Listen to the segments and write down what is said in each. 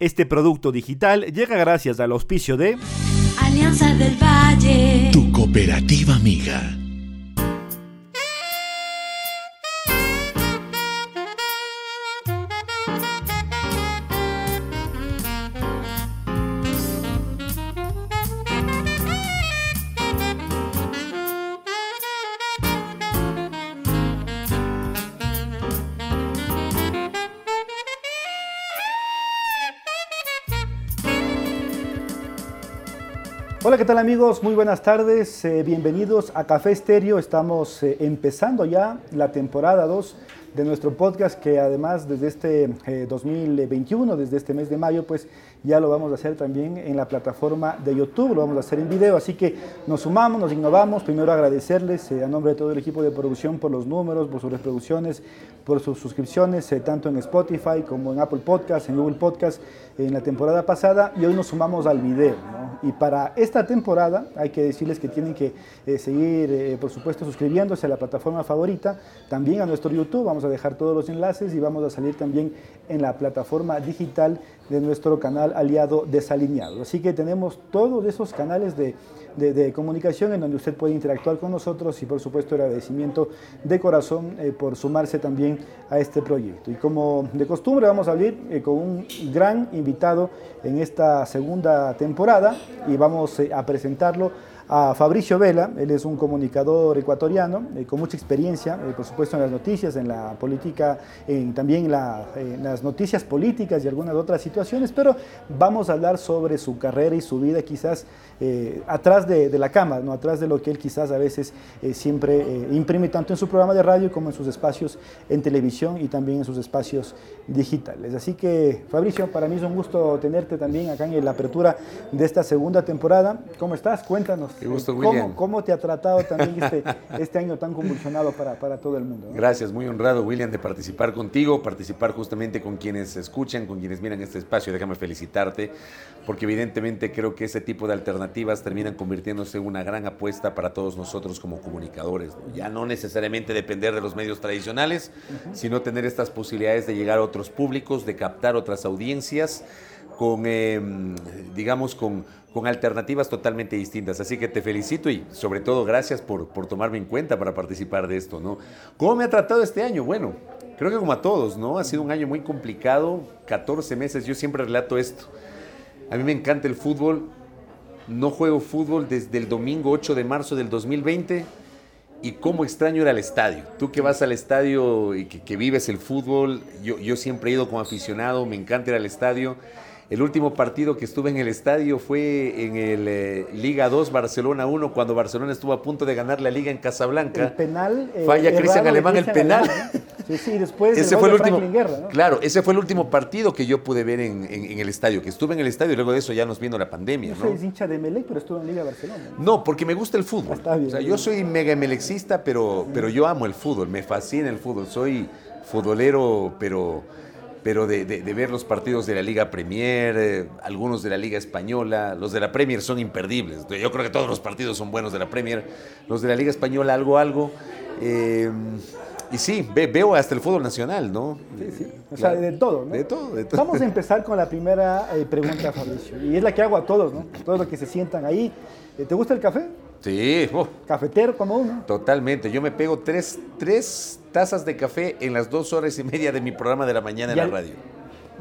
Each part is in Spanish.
Este producto digital llega gracias al auspicio de Alianza del Valle. Tu cooperativa amiga. Tal amigos? Muy buenas tardes, eh, bienvenidos a Café Estéreo. Estamos eh, empezando ya la temporada 2 de nuestro podcast que además desde este eh, 2021, desde este mes de mayo, pues ya lo vamos a hacer también en la plataforma de YouTube, lo vamos a hacer en video, así que nos sumamos, nos innovamos. Primero agradecerles eh, a nombre de todo el equipo de producción por los números, por sus reproducciones, por sus suscripciones, eh, tanto en Spotify como en Apple Podcast, en Google Podcast, en la temporada pasada y hoy nos sumamos al video. Y para esta temporada hay que decirles que tienen que eh, seguir, eh, por supuesto, suscribiéndose a la plataforma favorita, también a nuestro YouTube, vamos a dejar todos los enlaces y vamos a salir también en la plataforma digital de nuestro canal aliado Desalineado. Así que tenemos todos esos canales de, de, comunicación en donde usted puede interactuar con nosotros y por supuesto el agradecimiento de corazón eh, por sumarse también a este proyecto. Y como de costumbre vamos a abrir eh, con un gran invitado en esta segunda temporada y vamos eh, a presentarlo a Fabricio Vela, él es un comunicador ecuatoriano eh, con mucha experiencia, eh, por supuesto en las noticias, en la política, también la, en, las noticias políticas y algunas otras situaciones, pero vamos a hablar sobre su carrera y su vida quizás eh, atrás de, la cámara, ¿no? atrás de lo que él quizás a veces eh, siempre eh, imprime tanto en su programa de radio como en sus espacios en televisión y también en sus espacios digitales. Así que Fabricio, para mí es un gusto tenerte también acá en la apertura de esta segunda temporada. ¿Cómo estás? Cuéntanos. Qué gusto, ¿Cómo, William. ¿Cómo, te ha tratado también este, este año tan convulsionado para, para todo el mundo? ¿no? Gracias, muy honrado, William, de participar contigo, participar justamente con quienes escuchan, con quienes miran este espacio. Déjame felicitarte, porque evidentemente creo que ese tipo de alternativas terminan convirtiéndose en una gran apuesta para todos nosotros como comunicadores. ¿no? Ya no necesariamente depender de los medios tradicionales, uh -huh. sino tener estas posibilidades de llegar a otros públicos, de captar otras audiencias con, eh, digamos, con, con, alternativas totalmente distintas. Así que te felicito y sobre todo gracias por, por, tomarme en cuenta para participar de esto, ¿no? ¿Cómo me ha tratado este año? Bueno, creo que como a todos, ¿no? Ha sido un año muy complicado, 14 meses, yo siempre relato esto. A mí me encanta el fútbol, no juego fútbol desde el domingo 8 de marzo del 2020 y cómo extraño ir al estadio. Tú que vas al estadio y que, que vives el fútbol, yo, yo siempre he ido como aficionado, me encanta ir al estadio. El último partido que estuve en el estadio fue en el eh, Liga 2 Barcelona 1 cuando Barcelona estuvo a punto de ganar la liga en Casablanca. El penal eh, falla Cristian Alemán el penal. Alemán, sí, sí, después ese el fue el de último Guerra, ¿no? Claro, ese fue el último partido que yo pude ver en, en, en, el estadio, que estuve en el estadio y luego de eso ya nos vino la pandemia, ¿no? ¿no? Soy hincha de Melec, pero estuve en Liga Barcelona. No, no porque me gusta el fútbol. Está bien, o sea, bien. yo soy mega melexista, pero pero yo amo el fútbol, me fascina el fútbol, soy futbolero, pero pero de, de, de, ver los partidos de la Liga Premier, eh, algunos de la Liga Española, los de la Premier son imperdibles. Yo creo que todos los partidos son buenos de la Premier. Los de la Liga Española, algo, algo. Eh, y sí, ve, veo hasta el fútbol nacional, ¿no? Sí, sí. O sea, de todo, ¿no? De todo, de todo. Vamos a empezar con la primera eh, pregunta, Fabricio. Y es la que hago a todos, ¿no? Todos los que se sientan ahí. ¿Te gusta el café? Sí. Oh. Cafetero como uno. Totalmente. Yo me pego tres, tres tazas de café en las dos horas y media de mi programa de la mañana en al, la radio.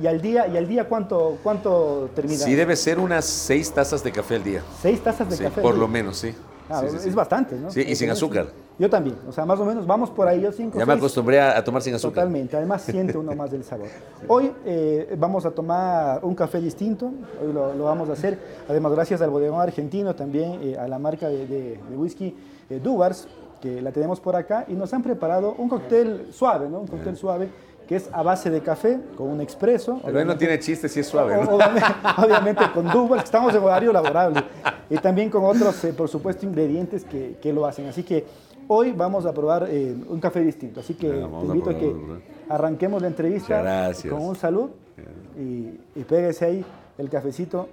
¿Y al día, y al día cuánto, cuánto termina? Sí, debe ser unas seis tazas de café al día. ¿Seis tazas de sí, café? Por lo menos, sí. Ah, sí, es bastante, ¿no? Sí, y sin azúcar. Yo también, o sea, más o menos, vamos por ahí, yo cinco, Ya seis, me acostumbré a, tomar sin azúcar. Totalmente, además siente uno más del sabor. Hoy eh, vamos a tomar un café distinto, hoy lo, lo, vamos a hacer, además gracias al bodegón argentino, también eh, a la marca de, de, de whisky eh, Dubars, que la tenemos por acá, y nos han preparado un cóctel suave, ¿no? Un cóctel suave que es a base de café con un expreso. Pero no tiene chiste si es suave, ¿no? Obviamente, obviamente con Duval, estamos en horario laborable. Y también con otros, eh, por supuesto, ingredientes que, que, lo hacen. Así que hoy vamos a probar eh, un café distinto. Así que bueno, te invito a, a, que arranquemos la entrevista con un salud y, y péguese ahí el cafecito.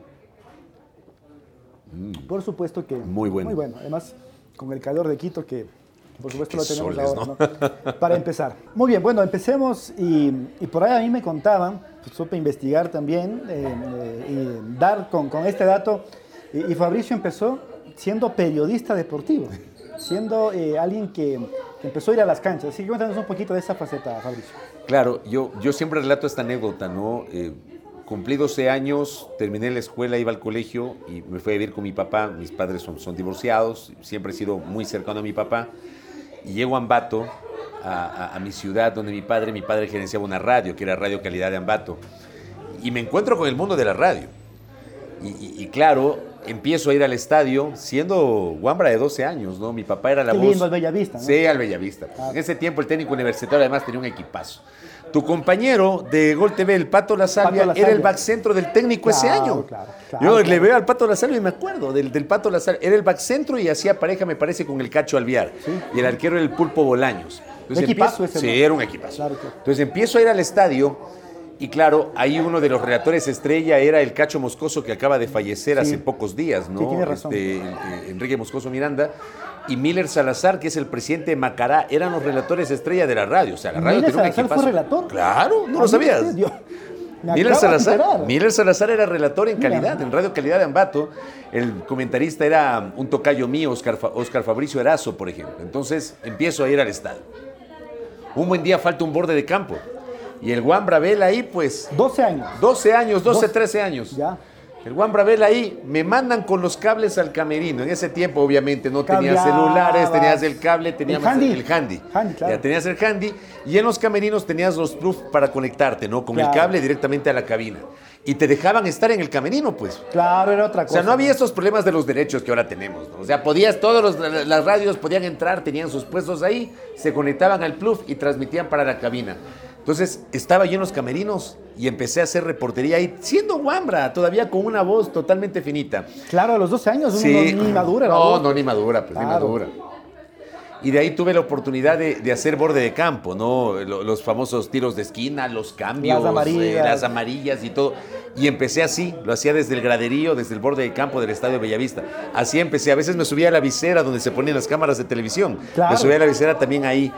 Mm. Por supuesto que muy bueno. Muy bueno. Además, con el calor de Quito que Por supuesto lo tenemos soles, ahora, ¿no? Para empezar. Muy bien, bueno, empecemos y, y por ahí a mí me contaban, pues, supe investigar también eh, eh, y dar con, con este dato. Y, y Fabricio empezó siendo periodista deportivo, siendo eh, alguien que, que empezó a ir a las canchas. Así que cuéntanos un poquito de esa faceta, Fabricio. Claro, yo, yo siempre relato esta anécdota, ¿no? Eh, cumplí 12 años, terminé la escuela, iba al colegio y me fui a vivir con mi papá. Mis padres son, son divorciados, siempre he sido muy cercano a mi papá. Y llego a Ambato, a, a- a mi ciudad, donde mi padre, mi padre gerenciaba una radio, que era Radio Calidad de Ambato. Y me encuentro con el mundo de la radio. Y, y- y claro, empiezo a ir al estadio siendo guambra de 12 años, ¿no? Mi papá era la Qué voz. lindo el Bellavista, ¿no? Sí, al Bellavista. En ese tiempo el técnico universitario además tenía un equipazo. Tu compañero de Gol TV, el Pato La Salvia, era el Salvia. back centro del técnico ese Claro, año. claro, claro, Yo le veo al Pato La Salvia y me acuerdo del, del Pato La Salvia. Era el back centro y hacía pareja, me parece, con el Cacho Alviar. Y el arquero era el Pulpo Bolaños. Entonces Equipazo empiezo- ese, Sí, ¿no? era un equipazo. Entonces empiezo a ir al estadio y claro, ahí uno de los relatores estrella era el Cacho Moscoso que acaba de fallecer hace pocos días, ¿no? Sí, tiene razón. Este, eh, Enrique Moscoso Miranda. Y Miller Salazar, que es el presidente de Macará, eran los relatores estrella de la radio. O sea, la radio Miller tenía un Salazar fue relator. Claro, no lo sabías. Miller Salazar. Miller Salazar era relator en Mira. calidad, en Radio Calidad de Ambato. El comentarista era un tocayo mío, Oscar, Oscar Fabricio Erazo, por ejemplo. Entonces empiezo a ir al estadio. Un buen día falta un borde de campo. Y el Juan Bravel ahí, pues, 12 años. 12 años, 12, Doce. 13 años. Ya. El Juan Bravel ahí, me mandan con los cables al camerino. En ese tiempo, obviamente, no tenías celulares, tenías el cable, teníamos handy. el handy. Handy, claro. Ya tenías el handy. Y en los camerinos tenías los proof para conectarte, ¿no? Con Claro. el cable directamente a la cabina. Y te dejaban estar en el camerino, pues. Claro, era otra O cosa. sea, no había estos problemas de los derechos que ahora tenemos. ¿no? O sea, podías, todas los- las radios podían entrar, tenían sus puestos ahí, se conectaban al plug y transmitían para la cabina. Entonces, estaba yo en los camerinos y empecé a hacer reportería ahí, siendo guambra, todavía con una voz totalmente finita. Claro, a los 12 años uno no- ni madura. No, voz. no, ni madura, pues ni madura. Y de ahí tuve la oportunidad de, de hacer borde de campo, ¿no? Lo- Los famosos tiros de esquina, los cambios, Las amarillas. eh, las amarillas y todo. Y empecé así, lo hacía desde el graderío, desde el borde de campo del Estadio Bellavista. Así empecé, a veces me subía a la visera donde se ponían las cámaras de televisión. Claro. Me subía a la visera también ahí.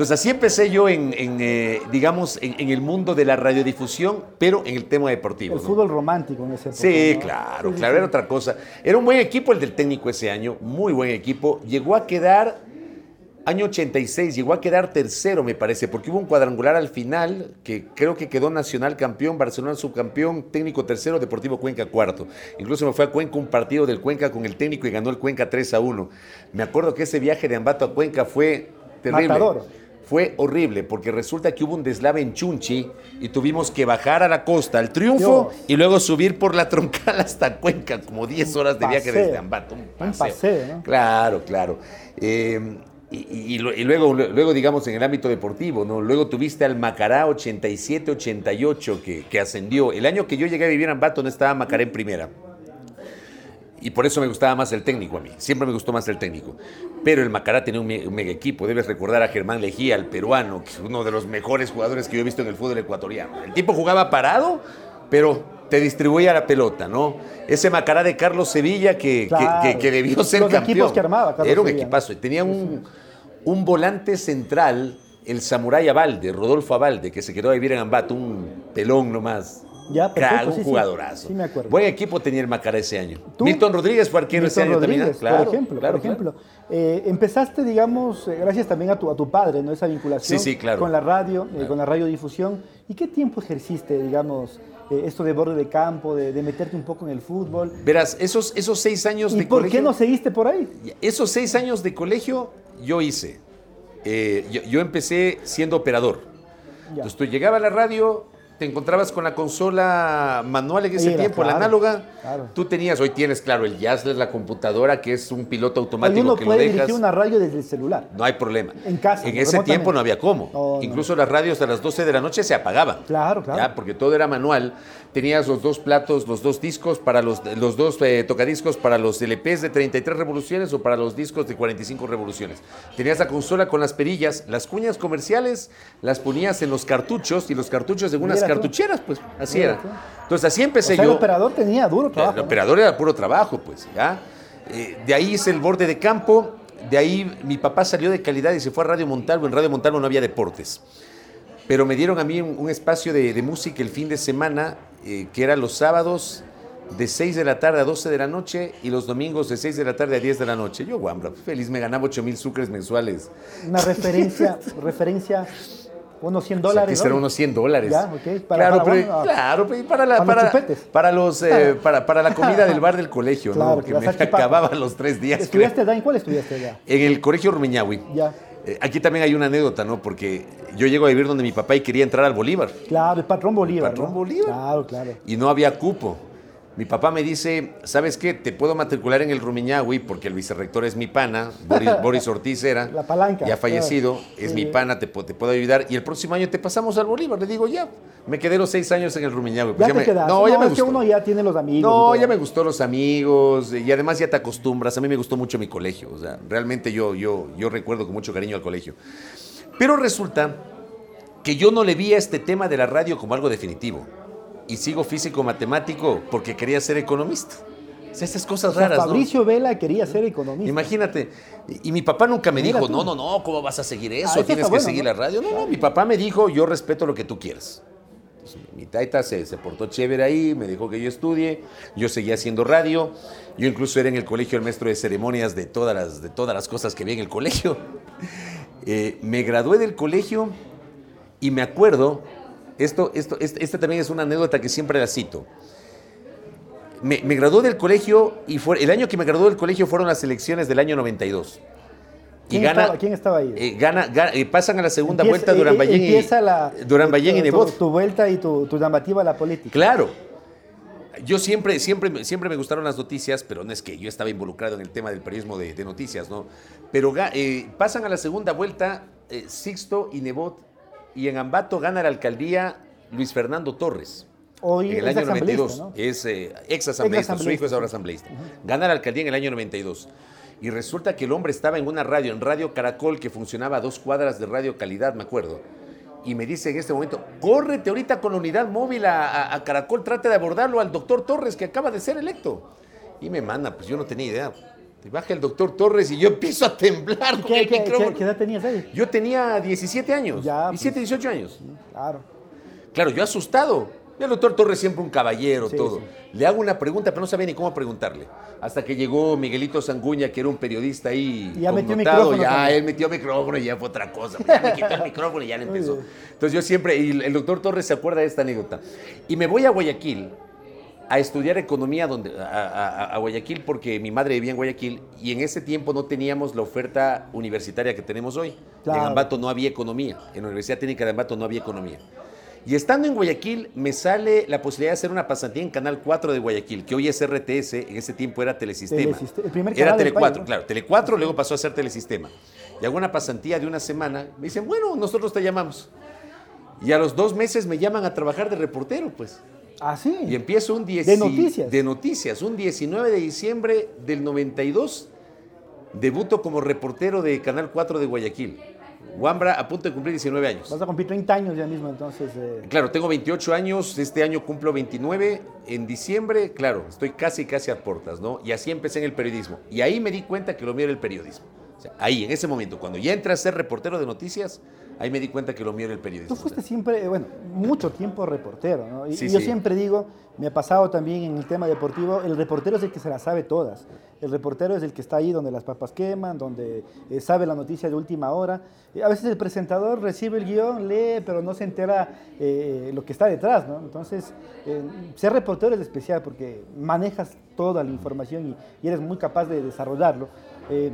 Entonces así empecé yo en, en, eh, digamos, en, en el mundo de la radiodifusión, pero en el tema deportivo. El ¿no? fútbol romántico en ese época. Sí, ¿no? claro, Sí, sí, claro, sí. era otra cosa. Era un buen equipo el del técnico ese año, muy buen equipo. Llegó a quedar, año 86, llegó a quedar tercero, me parece, porque hubo un cuadrangular al final, que creo que quedó Nacional campeón, Barcelona subcampeón, técnico tercero, Deportivo Cuenca cuarto. Incluso me fue a Cuenca un partido del Cuenca con el técnico y ganó el Cuenca 3 a 1. Me acuerdo que ese viaje de Ambato a Cuenca fue terrible. Matador. Fue horrible porque resulta que hubo un deslave en Chunchi y tuvimos que bajar a la costa al triunfo Dios. y luego subir por la troncal hasta Cuenca, como 10 horas de viaje desde Ambato. Un Un paseo. Claro, claro. Eh, y, y- y lu- y luego, luego, digamos, en el ámbito deportivo, ¿no? Luego tuviste al Macará 87-88 que, que ascendió. El año que yo llegué a vivir en Ambato no estaba Macará en primera. Y por eso me gustaba más el técnico a mí. Siempre me gustó más el técnico. Pero el Macará tenía un, me- un mega equipo. Debes recordar a Germán Lejía, el peruano, que es uno de los mejores jugadores que yo he visto en el fútbol ecuatoriano. El tipo jugaba parado, pero te distribuía la pelota, ¿no? Ese Macará de Carlos Sevilla que, que- Claro. que, que debió ser Los campeón. equipos que armaba Carlos Era un equipazo. Tenía un, un volante central, el Samurái Abalde, Rodolfo Abalde, que se quedó a vivir en Ambato, un pelón nomás. Ya, perfecto, un sí. jugadorazo. Sí, me acuerdo. Buen equipo tenía el Macará ese año. ¿Tú? Milton Rodríguez fue arquero ese año también. Claro, por ejemplo, claro, por ejemplo. Eh, empezaste, digamos, eh, gracias también a tu, a tu padre, ¿no? Esa vinculación Sí, sí, claro. con la radio, eh, con la radiodifusión. ¿Y qué tiempo ejerciste, digamos, eh, esto de borde de campo, de, de meterte un poco en el fútbol? Verás, esos, esos seis años ¿Y de por colegio. qué no seguiste por ahí? Esos seis años de colegio yo hice. Yo, yo empecé siendo operador. Ya. Entonces tú llegabas a la radio, te encontrabas con la consola manual en ese Era, tiempo, la análoga. claro. Tú tenías, hoy tienes, claro, el Jazzler, la computadora, que es un piloto automático Alguno que puede lo dejas. dirigir una radio desde el celular. No hay problema. En casa, En ese tiempo no había cómo. No, no. Incluso las radios a las 12 de la noche se apagaban. Claro, claro. Ya, porque todo era manual. Tenías los dos platos, los dos discos para los, los dos eh, tocadiscos para los LPs de 33 revoluciones o para los discos de 45 revoluciones. Tenías la consola con las perillas, las cuñas comerciales las ponías en los cartuchos y los cartuchos en unas tú. cartucheras, pues así Mira era. tú. Entonces así O empecé sea, yo. el operador tenía duro El trabajo. ¿no? operador era puro trabajo, pues, ¿ya? Eh, de ahí hice el borde de campo. de ahí mi papá salió de calidad y se fue a Radio Montalvo. En Radio Montalvo no había deportes. Pero me dieron a mí un, un espacio de, de música el fin de semana, eh, que era los sábados de 6 de la tarde a 12 de la noche y los domingos de 6 de la tarde a 10 de la noche. Yo, guambra, feliz, me ganaba 8 mil sucres mensuales. Una referencia, referencia, unos 100 O sea, dólares. que ¿no? unos 100 dólares. Ya, ok. Para- claro, para- pero, bueno, claro, pero para la, para los para, para los, eh, para, para la comida del bar del colegio, Claro, ¿no? que me salchipapas. acababa los tres días. ¿Estudiaste allá? ¿En cuál estudiaste allá? En el colegio Rumiñahui. Ya. Eh, Aquí también hay una anécdota, ¿no? Porque yo llego a vivir donde mi papá y quería entrar al Bolívar. Claro, el patrón Bolívar. patrón ¿no? Bolívar. Claro, claro. y no había cupo. Mi papá me dice, ¿sabes qué? Te puedo matricular en el Rumiñahui porque el vicerrector es mi pana, Boris, Boris Ortiz era. La palanca, Ya fallecido, claro. es Sí. mi pana, te, pu- te puedo ayudar. Y el próximo año te pasamos al Bolívar. Le digo, ya. Me quedé los seis años en el Rumiñahui. pues Ya, te me-. No, ya me es que gustó. uno ya tiene los amigos. No, ya me gustó los amigos y además ya te acostumbras. A mí me gustó mucho mi colegio. O sea, realmente yo, yo, yo recuerdo con mucho cariño al colegio. Pero resulta que yo no le vi a este tema de la radio como algo definitivo. Y sigo físico-matemático porque quería ser economista. O sea, estas cosas O sea, raras, ¿no? Fabricio Vela quería ser economista. Imagínate. Y, y mi papá nunca me Mira dijo, tú. no, no, no, ¿cómo vas a seguir eso? Ah, eso Tienes que bueno, seguir ¿no? la radio. No, no, mi papá me dijo, yo respeto lo que tú quieras. Entonces, mi taita se, se portó chévere ahí, me dijo que yo estudie, yo seguía haciendo radio, yo incluso era en el colegio el maestro de ceremonias de todas las, de todas las cosas que vi en el colegio. Eh, me gradué del colegio y me acuerdo, esto, esto, este, esta también es una anécdota que siempre la cito. Me, me gradué del colegio y fue, el año que me gradué del colegio fueron las elecciones del año 92. Y ¿Quién, gana, estaba, quién estaba ahí? eh, gana, gana- eh, pasan a la segunda Empieza- vuelta Durán eh, Ballén empieza y, Durán Ballén y Nebot. Tu, tu vuelta y tu, tu llamativa a la política. Claro. Yo siempre, siempre, siempre me gustaron las noticias, pero no es que yo estaba involucrado en el tema del periodismo de, de noticias, ¿no? Pero eh, pasan a la segunda vuelta Sixto y Nebot, y en Ambato gana la alcaldía Luis Fernando Torres. Hoy en el año asambleísta, 92. ¿no? Es eh, ex asambleísta, su hijo es ahora asambleísta. Gana la alcaldía en el año 92. Y resulta que el hombre estaba en una radio, en Radio Caracol, que funcionaba a dos cuadras de Radio Calidad, me acuerdo. Y me dice en este momento, córrete ahorita con la unidad móvil a, a- a Caracol, trate de abordarlo al doctor Torres, que acaba de ser electo. Y me manda, pues yo no tenía idea. Te baja el doctor Torres y yo empiezo a temblar con ¿Qué, el qué- micrófono. qué- qué edad tenías ahí? Yo tenía 17 años, Ya, 17, pues. 18 años. Claro. Claro, yo asustado. El doctor Torres siempre un caballero, Sí, todo. sí. Le hago una pregunta, pero no sabía ni cómo preguntarle. Hasta que llegó Miguelito Sanguña, que era un periodista ahí Y ya metió micrófono Ya, también. él metió micrófono y ya fue otra cosa. Ya me quitó el micrófono y ya le empezó. Entonces yo siempre, y el doctor Torres se acuerda de esta anécdota. Y me voy a Guayaquil a estudiar economía donde, a, a- a Guayaquil porque mi madre vivía en Guayaquil y en ese tiempo no teníamos la oferta universitaria que tenemos hoy. Claro. En Ambato no había economía, en la Universidad Técnica de Ambato no había economía. Y estando en Guayaquil me sale la posibilidad de hacer una pasantía en Canal 4 de Guayaquil, que hoy es RTS, en ese tiempo era Telesistema. Telesiste- el primer era canal Tele país, 4, ¿no? claro, Tele 4 luego pasó a ser Telesistema. Y hago una pasantía de una semana, me dicen, bueno, nosotros te llamamos. Y a los dos meses me llaman a trabajar de reportero, pues. Ah, sí. Y empiezo un 10 De noticias. De noticias. Un 19 de diciembre del 92, debuto como reportero de Canal 4 de Guayaquil. Wambra a punto de cumplir 19 años. Vas a cumplir 30 años ya mismo, entonces. eh, Claro, tengo 28 años, este año cumplo 29, en diciembre, claro, estoy casi, casi a puertas, ¿no? Y así empecé en el periodismo. Y ahí me di cuenta que lo mío era el periodismo. O sea, ahí, en ese momento, cuando ya entré a ser reportero de noticias, ahí me di cuenta que lo mío era el periodismo. Tú fuiste siempre, eh, bueno, mucho tiempo reportero, ¿no? Y, Sí, y yo sí. siempre digo, me ha pasado también en el tema deportivo, el reportero es el que se las sabe todas. El reportero es el que está ahí donde las papas queman, donde eh, sabe la noticia de última hora. Y a veces el presentador recibe el guion, lee, pero no se entera eh, lo que está detrás, ¿no? Entonces, eh, ser reportero es especial porque manejas toda la información y, y eres muy capaz de desarrollarlo. Eh,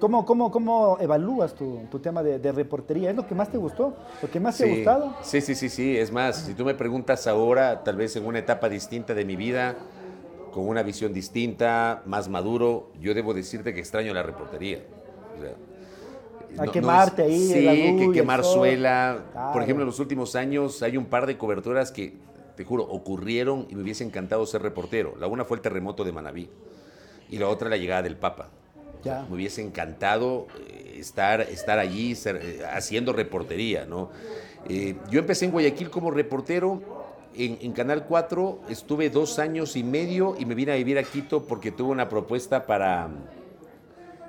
¿cómo, cómo, cómo evalúas tu, tu tema de, de reportería? ¿Es lo que más te gustó? ¿Lo que más te ha Sí, gustado? Sí, sí, sí, sí. Es más, si tú me preguntas ahora, tal vez en una etapa distinta de mi vida, con una visión distinta, más maduro, yo debo decirte que extraño la reportería. O sea, A quemarte ahí, Sí, la luz y que quemar suela. Claro. Por ejemplo, en los últimos años hay un par de coberturas que, te juro, ocurrieron y me hubiese encantado ser reportero. La una fue el terremoto de Manabí y la otra la llegada del Papa. Ya. me hubiese encantado eh, estar, estar allí ser- eh, haciendo reportería, ¿no? Eh, yo empecé en Guayaquil como reportero, en, en Canal 4 estuve dos años y medio y me vine a vivir a Quito porque tuve una propuesta para,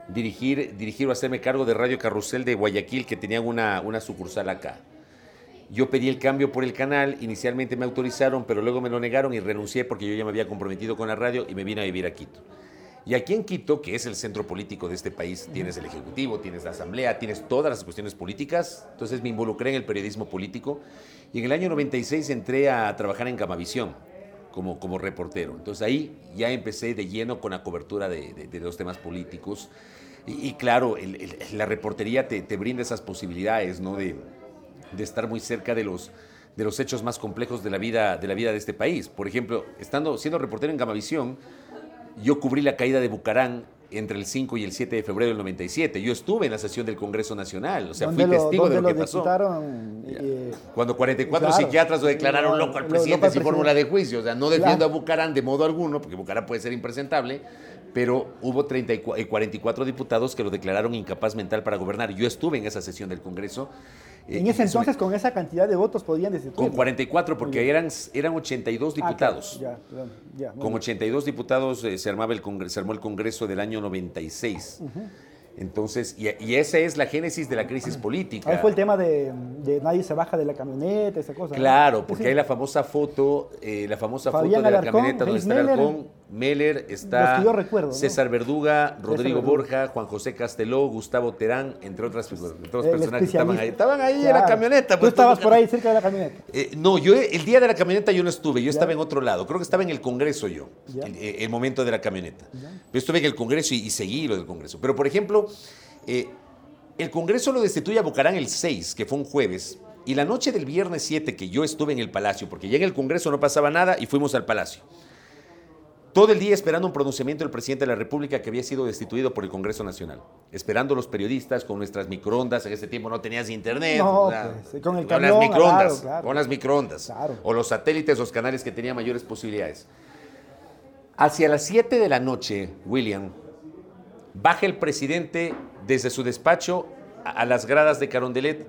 dirigir, dirigir o hacerme cargo de Radio Carrusel de Guayaquil, que tenían una, una sucursal acá. Yo pedí el cambio por el canal, inicialmente me autorizaron, pero luego me lo negaron y renuncié porque yo ya me había comprometido con la radio y me vine a vivir a Quito. Y aquí en Quito, que es el centro político de este país, tienes el Ejecutivo, tienes la Asamblea, tienes todas las cuestiones políticas, entonces me involucré en el periodismo político y en el año 96 entré a trabajar en Gamavisión como, como reportero. Entonces ahí ya empecé de lleno con la cobertura de, de- de los temas políticos. Y, claro, la reportería te, te brinda esas posibilidades, ¿no? De, de estar muy cerca de los, de los hechos más complejos de la, vida, de la vida de este país. Por ejemplo, estando, siendo reportero en Gamavisión, yo cubrí la caída de Bucarán entre el 5 y el 7 de febrero del 97. Yo estuve en la sesión del Congreso Nacional, o sea, fui ¿Dónde lo- testigo de lo que pasó. eh, Cuando 44 Claro. psiquiatras lo declararon Lo- loco al presidente sin fórmula de juicio. O sea, no defiendo Claro. a Bucarán de modo alguno, porque Bucarán puede ser impresentable, pero hubo 34, eh, 44 diputados que lo declararon incapaz mental para gobernar. Yo estuve en esa sesión del Congreso. Eh, en ese entonces, con esa cantidad de votos, podían destituir. Con 44, porque eran, eran 82 diputados. Ah, ya, perdón, ya, Con bien. 82 diputados eh, se, armaba el congreso, se armó el Congreso del año 96. Entonces, y, y esa es la génesis de la crisis política. Ahí fue el tema de, de nadie se baja de la camioneta, esa cosa. ¿no? Claro, porque Sí. hay la famosa foto, eh, la famosa Fabián foto de la Alarcón, camioneta donde está. Alarcón, Meller, está recuerdo, ¿no? César Verduga, Rodrigo. Borja, Juan José Casteló, Gustavo Terán, entre otras figuras, entre otros personajes que estaban ahí. Estaban ahí en la camioneta. Tú pues, estabas tú- por ahí cerca de la camioneta. Eh, no, yo el día de la camioneta yo no estuve, yo estaba en otro lado. Creo que estaba en el Congreso yo, el, eh, el momento de la camioneta. Yo estuve en el Congreso y, y seguí lo del Congreso. Pero, por ejemplo, eh, el Congreso lo destituye a Bucarán el 6, que fue un jueves, y la noche del viernes 7, que yo estuve en el Palacio, porque ya en el Congreso no pasaba nada y fuimos al Palacio. Todo el día esperando un pronunciamiento del presidente de la República que había sido destituido por el Congreso Nacional. Esperando los periodistas con nuestras microondas. En ese tiempo no tenías internet. No, o sea, pues, con el con camión, las microondas. claro, claro. Con las microondas. Claro. O los satélites, los canales que tenían mayores posibilidades. Hacia las 7 de la noche, William, baja el presidente desde su despacho a, a las gradas de Carondelet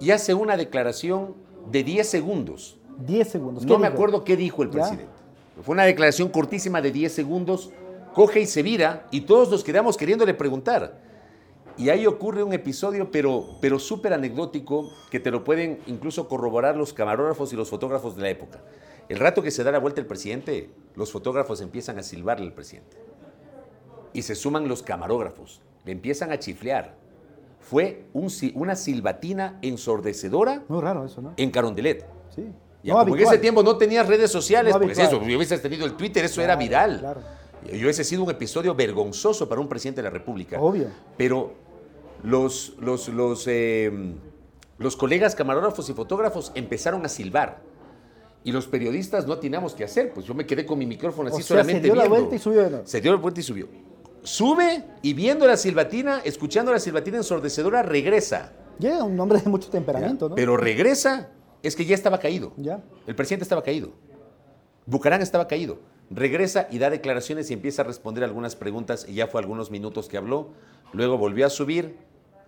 y hace una declaración de 10 segundos. 10 segundos. No ¿Qué me acuerdo qué dijo el presidente. Fue una declaración cortísima de 10 segundos, coge y se vira y todos nos quedamos queriéndole preguntar. Y ahí ocurre un episodio, pero, pero súper anecdótico, que te lo pueden incluso corroborar los camarógrafos y los fotógrafos de la época. El rato que se da la vuelta el presidente, los fotógrafos empiezan a silbarle al presidente. Y se suman los camarógrafos, le empiezan a chiflear. Fue un una silbatina ensordecedora Muy raro eso, ¿no? en Carondelet. Sí. Ya, No como en ese tiempo no tenías redes sociales, No pues habitual. eso, hubieses tenido el Twitter, eso Claro, era viral. claro. Y hubiese sido un episodio vergonzoso para un presidente de la República. Obvio. Pero los, los, los, eh, los colegas camarógrafos y fotógrafos empezaron a silbar. Y los periodistas no atinamos qué hacer. Pues yo me quedé con mi micrófono así O sea, solamente se dio la vuelta y subió nuevo. Se dio la vuelta y subió. Sube y viendo la silbatina, escuchando la silbatina ensordecedora, regresa. Ya era un hombre de mucho temperamento, ¿no? Pero regresa, es que ya estaba caído. Ya. El presidente estaba caído. Bucarán estaba caído. Regresa y da declaraciones y empieza a responder algunas preguntas y ya fue algunos minutos que habló. Luego volvió a subir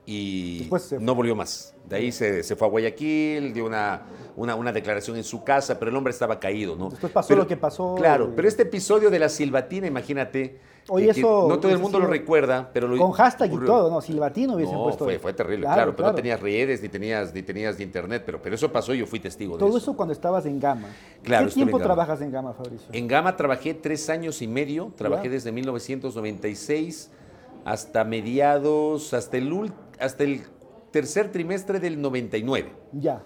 y se no volvió más. De ahí se, se fue a Guayaquil, dio una, una, una declaración en su casa, pero el hombre estaba caído, ¿no? Después pasó Pero- lo que pasó. Claro, pero este episodio de la silbatina, imagínate. Oye, que- eso no todo el mundo lo recuerda, pero lo Con hashtag y todo, ¿no? Silbatino hubiesen No, puesto. fue, fue terrible, Claro, claro, pero no tenías redes, ni tenías, ni tenías de internet, pero, pero eso pasó y yo fui testigo de Todo eso. eso cuando estabas en Gama. Claro, ¿Qué en tiempo trabajas en Gama, Fabricio? En Gama trabajé tres años y medio, trabajé Ya. desde 1996 hasta mediados, hasta el, ul- hasta el tercer trimestre del 99. Ya.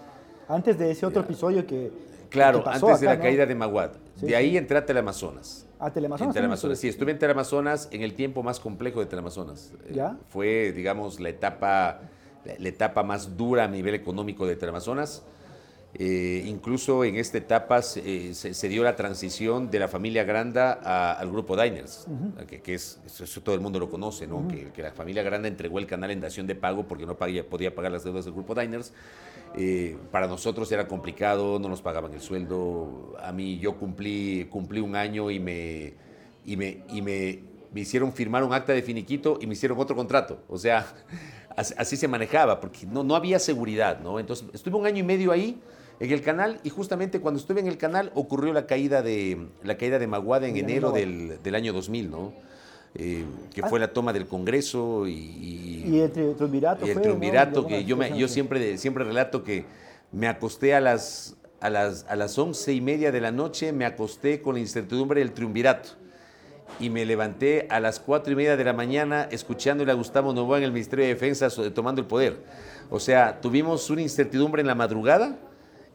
Antes de ese otro episodio que. Claro, que pasó antes de la ¿no? caída de Maguad. Sí, de ahí entré a Teleamazonas. A Teleamazonas. En Teleamazonas, sí, estuve en Teleamazonas en el tiempo más complejo de Teleamazonas. Eh, ¿Ya? Fue, digamos, la etapa, la, la etapa más dura a nivel económico de Teleamazonas. Eh, incluso en esta etapa se, eh, se- se dio la transición de la familia Granda a- al grupo Diners, que, que es, eso, todo el mundo lo conoce, ¿no? que, que la familia Granda entregó el canal en dación de pago porque no podía pagar las deudas del grupo Diners. Eh, para nosotros era complicado, no nos pagaban el sueldo. A mí yo cumplí, cumplí un año y me, y me, y me, me hicieron firmar un acta de finiquito y me hicieron otro contrato. O sea, así, así se manejaba, porque no, no había seguridad, ¿no? Entonces, estuve un año y medio ahí en el canal y justamente cuando estuve en el canal ocurrió la caída de, la caída de Maguada en enero del, del año 2000, ¿no? eh, que fue la toma del Congreso y, Y el tri- triunvirato y el triunvirato, ¿no? que yo, me- yo siempre, siempre relato que me acosté a las, a, las, a las once y media de la noche, me acosté con la incertidumbre del triunvirato. Y me levanté a las cuatro y media de la mañana escuchándole a Gustavo Novoa en el Ministerio de Defensa tomando el poder. O sea, tuvimos una incertidumbre en la madrugada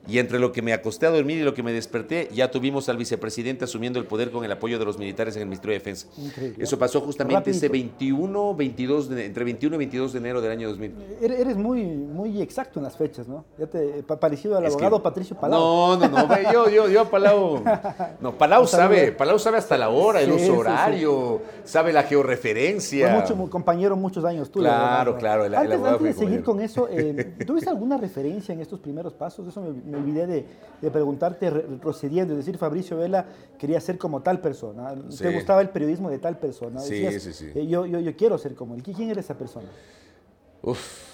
y entre lo que me acosté a dormir y lo que me desperté, ya tuvimos al vicepresidente asumiendo el poder con el apoyo de los militares en el Ministerio de Defensa. Increíble. Eso pasó justamente ese Rapidito. 21, 22, de- entre 21 y 22 de enero del año 2000. Eres eres muy, muy exacto en las fechas, ¿no? Ya te, pa- parecido al Es que- abogado Patricio Palau. No, no, no, yo, yo, yo a Palau. No, Palau sabe, Palau sabe hasta la hora, el Sí, uso sí. horario, sabe la georreferencia. Fue mucho mu- compañero muchos años tú. Claro, claro, el- el antes, abogado antes de seguir compañero. con eso, eh, ¿tuviste alguna referencia en estos primeros pasos? Eso me, me olvidé de, de preguntarte, re- retrocediendo, es decir, Fabricio Vela quería ser como tal persona. Sí. ¿Te gustaba el periodismo de tal persona? Sí, Decías, sí, sí. eh, yo, yo, yo quiero ser como él. ¿Quién era esa persona? Uf.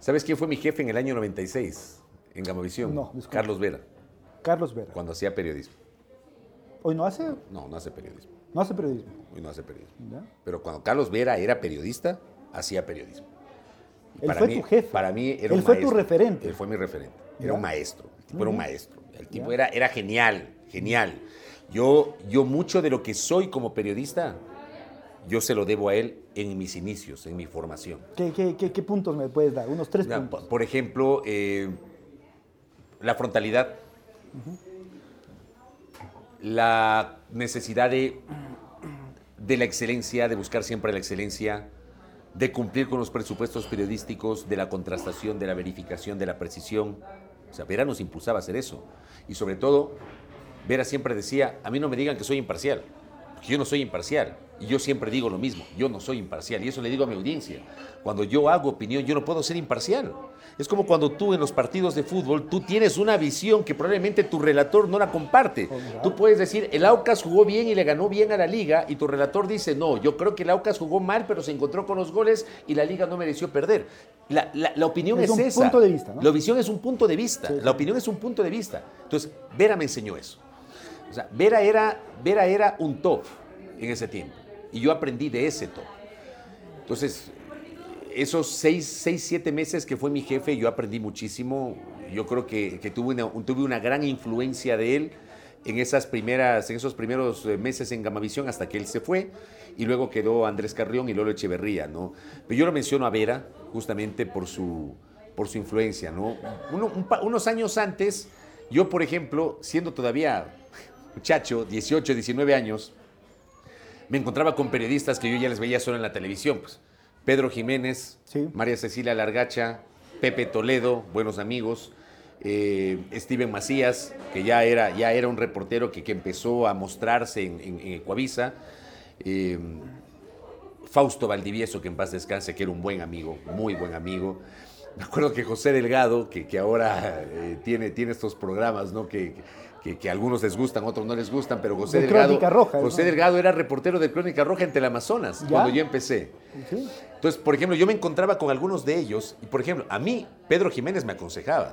¿Sabes quién fue mi jefe en el año 96 en Gamavisión? No. Carlos Vera, Carlos Vera. cuando hacía periodismo. Hoy no hace, No, no hace periodismo. no hace periodismo. Hoy no hace periodismo. ¿ya? Pero cuando Carlos Vera era periodista, hacía periodismo. Él fue tu jefe. Para mí era Él un fue tu referente. Él fue mi referente. Era un maestro. El tipo era un maestro. El tipo era, era genial, genial. Yo, yo mucho de lo que soy como periodista, yo se lo debo a él en mis inicios, en mi formación. ¿Qué, qué, qué, qué puntos me puedes dar? Unos tres puntos. por- Por ejemplo, eh, la frontalidad, la necesidad de, de la excelencia, de buscar siempre la excelencia, de cumplir con los presupuestos periodísticos, de la contrastación, de la verificación, de la precisión. O sea, Vera nos impulsaba a hacer eso. Y sobre todo, Vera siempre decía, a mí no me digan que soy imparcial, yo no soy imparcial. Y yo siempre digo lo mismo, yo no soy imparcial. Y eso le digo a mi audiencia. Cuando yo hago opinión, yo no puedo ser imparcial. Es como cuando tú en los partidos de fútbol, tú tienes una visión que probablemente tu relator no la comparte. Tú puedes decir, el Aucas jugó bien y le ganó bien a la liga, y tu relator dice, no, yo creo que el Aucas jugó mal, pero se encontró con los goles y la liga no mereció perder. La, la- la opinión Es es, un esa. punto de vista, ¿no? La visión es un punto de vista. Sí. La opinión es un punto de vista. Entonces, Vera me enseñó eso. O sea, Vera era, Vera era un top en ese tiempo. Y yo aprendí de ese top. Entonces, esos seis, seis, siete meses que fue mi jefe, yo aprendí muchísimo. Yo creo que, tuve, una, gran influencia de él en, esas primeras, en esos primeros eh, meses en Gamavisión hasta que él se fue. Y luego quedó Andrés Carrión y Lolo Echeverría, ¿no? Pero yo lo menciono a Vera justamente por su, por su influencia, ¿no? Unos años antes, yo, por ejemplo, siendo todavía muchacho, 18, 19 años, me encontraba con periodistas que yo ya les veía solo en la televisión. Pues. Pedro Jiménez, Sí. María Cecilia Largacha, Pepe Toledo, buenos amigos, eh, Steven Macías, que ya era, ya era un reportero que, que empezó a mostrarse en, en- eh, Fausto Valdivieso, que en paz descanse, que era un buen amigo, muy buen amigo. Me acuerdo que José Delgado, que, que ahora eh, tiene, tiene estos programas, ¿no? Que, que, que a algunos les gustan, otros no les gustan, pero José De Delgado. Roja, José ¿no? Delgado era reportero de Crónica Roja en Teleamazonas, ¿Ya? cuando yo empecé. ¿Sí? Entonces, por ejemplo, yo me encontraba con algunos de ellos, y por ejemplo, a mí, Pedro Jiménez me aconsejaba.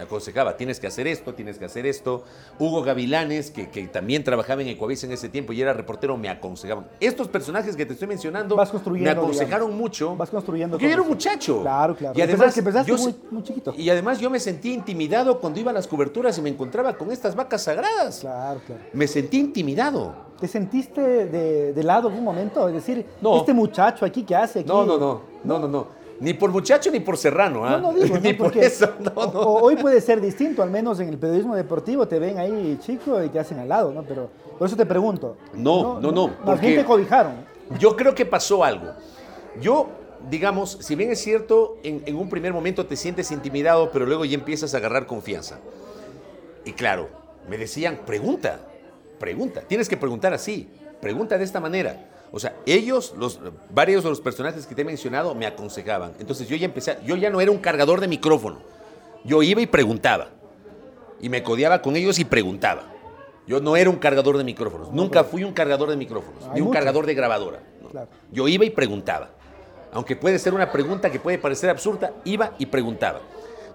Me aconsejaba, tienes que hacer esto, tienes que hacer esto. Hugo Gavilanes, que, que también trabajaba en Ecuavisa en ese tiempo y era reportero, me aconsejaban. Estos personajes que te estoy mencionando Vas construyendo, me aconsejaron digamos. mucho. Vas construyendo Porque yo era un muchacho. Claro, claro. Y además, empezaste yo muy- muy chiquito. Y además yo me sentí intimidado cuando iba a las coberturas y me encontraba con estas vacas sagradas. Claro, claro. Me sentí intimidado. ¿Te sentiste de, de lado en un momento? Es decir, No. este muchacho aquí, ¿qué hace aquí? No, no, no, no, no, no. Ni por muchacho ni por serrano, ¿ah? No, no digo, ¿no? ni por Porque eso, no, o- no. hoy puede ser distinto, al menos en el periodismo deportivo te ven ahí chico y te hacen al lado, ¿no? Pero por eso te pregunto. No, no, no, Más porque- te cobijaron. Yo creo que pasó algo. Yo, digamos, si bien es cierto, en, en un primer momento te sientes intimidado, pero luego ya empiezas a agarrar confianza. Y claro, me decían, pregunta, pregunta. Tienes que preguntar así, pregunta de esta manera. O sea, ellos, los, varios de los personajes que te he mencionado, me aconsejaban. Entonces yo ya empecé, yo ya no era un cargador de micrófono. Yo iba y preguntaba. Y me codeaba con ellos y preguntaba. Yo no era un cargador de micrófonos. Nunca fui un cargador de micrófonos. Ni un cargador de grabadora. ¿no? Claro. Yo iba y preguntaba. Aunque puede ser una pregunta que puede parecer absurda, iba y preguntaba.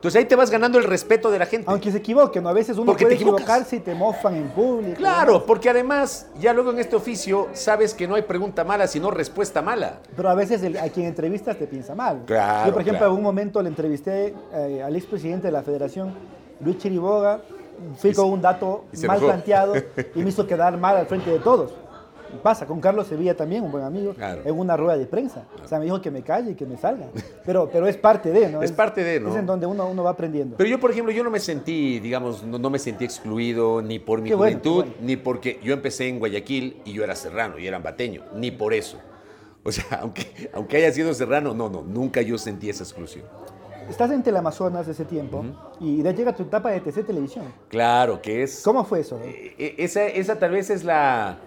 Entonces, ahí te vas ganando el respeto de la gente. Aunque se equivoquen, ¿no? a veces uno Porque te puede equivocas. equivocarse y te mofan en público. Claro, porque además, ya luego en este oficio, sabes que no hay pregunta mala, sino respuesta mala. Pero a veces el- a quien entrevistas te piensa mal. Claro, Yo, por ejemplo, claro. en un momento le entrevisté eh, al expresidente de la federación, Luis Chiriboga, fui con un dato mal enojó. planteado y me hizo quedar mal al frente de todos. Pasa, con Carlos Sevilla también, un buen amigo, Claro. en una rueda de prensa. O sea, me dijo que me calle y que me salga. Pero, pero es parte de, ¿no? Es parte de, ¿no? Es en donde uno, uno va aprendiendo. Pero yo, por ejemplo, yo no me sentí, digamos, no, no me sentí excluido ni por mi Qué juventud, bueno. ni porque yo empecé en Guayaquil y yo era serrano y era ambateño, ni por eso. O sea, aunque, aunque haya sido serrano, no, no, nunca yo sentí esa exclusión. Estás en Teleamazonas de ese tiempo y de ahí llega tu etapa de TC Televisión. Claro, que es... ¿Cómo fue eso? Eh, Esa, esa tal vez es la,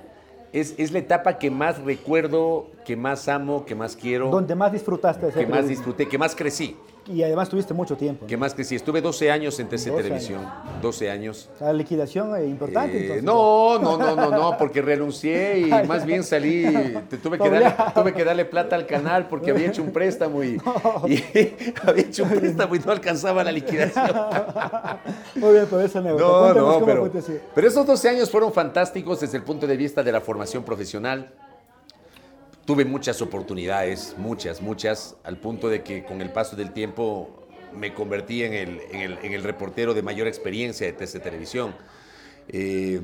es, es la etapa que más recuerdo, que más amo, que más quiero, Donde más disfrutaste que más disfruté, que más crecí, Y además tuviste mucho tiempo. que más crecí. Estuve 12 años en TC 12 Televisión, 12 años. La liquidación es importante. Eh, entonces. no, no, no, no, no, porque renuncié y más bien salí, te- tuve, que darle, tuve que darle plata al canal porque había hecho un préstamo y, y había hecho un préstamo y no alcanzaba la liquidación. Muy bien, pero esa anécdota. No, no, pero, sí. pero esos 12 años fueron fantásticos desde el punto de vista de la formación profesional. Tuve muchas oportunidades, muchas, muchas, al punto de que con el paso del tiempo me convertí en el, en el- en el reportero de mayor experiencia de TC Televisión. Eh,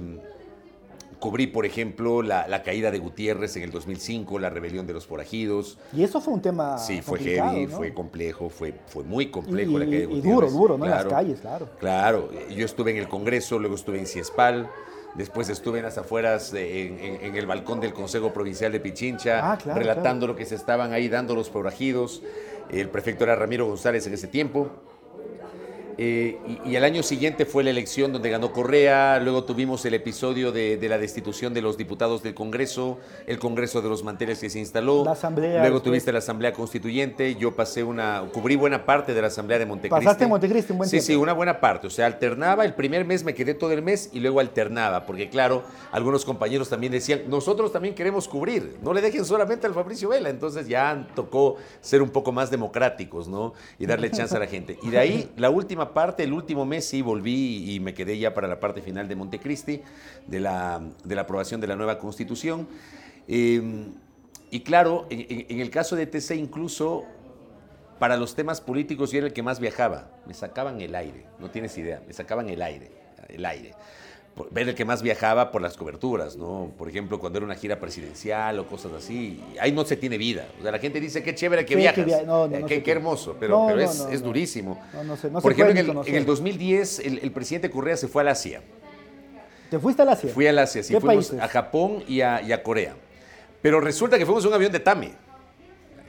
cubrí, por ejemplo, la, la caída de Gutiérrez en el 2005, la rebelión de los forajidos. Y eso fue un tema Sí, fue heavy, ¿no? fue complejo, fue, fue muy complejo Y- la caída de y Gutiérrez. duro, duro, ¿no? En las calles, claro. Claro, yo estuve en el Congreso, luego estuve en Ciespal, después estuve en las afueras, de- en, en- en el balcón del Consejo Provincial de Pichincha, Ah, claro, relatando lo que se estaban ahí dando los forajidos. El prefecto era Ramiro González en ese tiempo. Eh, y, y el año siguiente fue la elección donde ganó Correa, luego tuvimos el episodio de, de la destitución de los diputados del Congreso, el Congreso de los Manteles que se instaló, La asamblea luego después. tuviste la Asamblea Constituyente, yo pasé una, cubrí buena parte de la Asamblea de Montecristi. Pasaste Montecristi un buen Sí, tiempo. sí, una buena parte, o sea, alternaba, el primer mes me quedé todo el mes y luego alternaba, porque claro, algunos compañeros también decían, nosotros también queremos cubrir, no le dejen solamente al Fabricio Vela, entonces ya tocó ser un poco más democráticos, ¿no? Y darle chance a la gente. Y de ahí, la última parte, el último mes sí volví y me quedé ya para la parte final de Montecristi, de la, de la aprobación de la nueva constitución. Eh, y claro, en- en el caso de TC incluso para los temas políticos yo era el que más viajaba. Me sacaban el aire, no tienes idea, me sacaban el aire, el aire. Ver el que más viajaba por las coberturas, ¿no? Por ejemplo, cuando era una gira presidencial o cosas así, ahí no se tiene vida. O sea, la gente dice, qué chévere que Sí, que viajas. via- no, no, Eh, no qué, qué hermoso, pero, pero es, es durísimo. No, no se- no Por ejemplo, en el, en el 2010, el, el presidente Correa se fue al Asia. ¿Te fuiste al Asia? Fui al Asia, sí, ¿Qué fuimos países? a Japón y a, y a Corea. Pero resulta que fuimos en un avión de TAMI.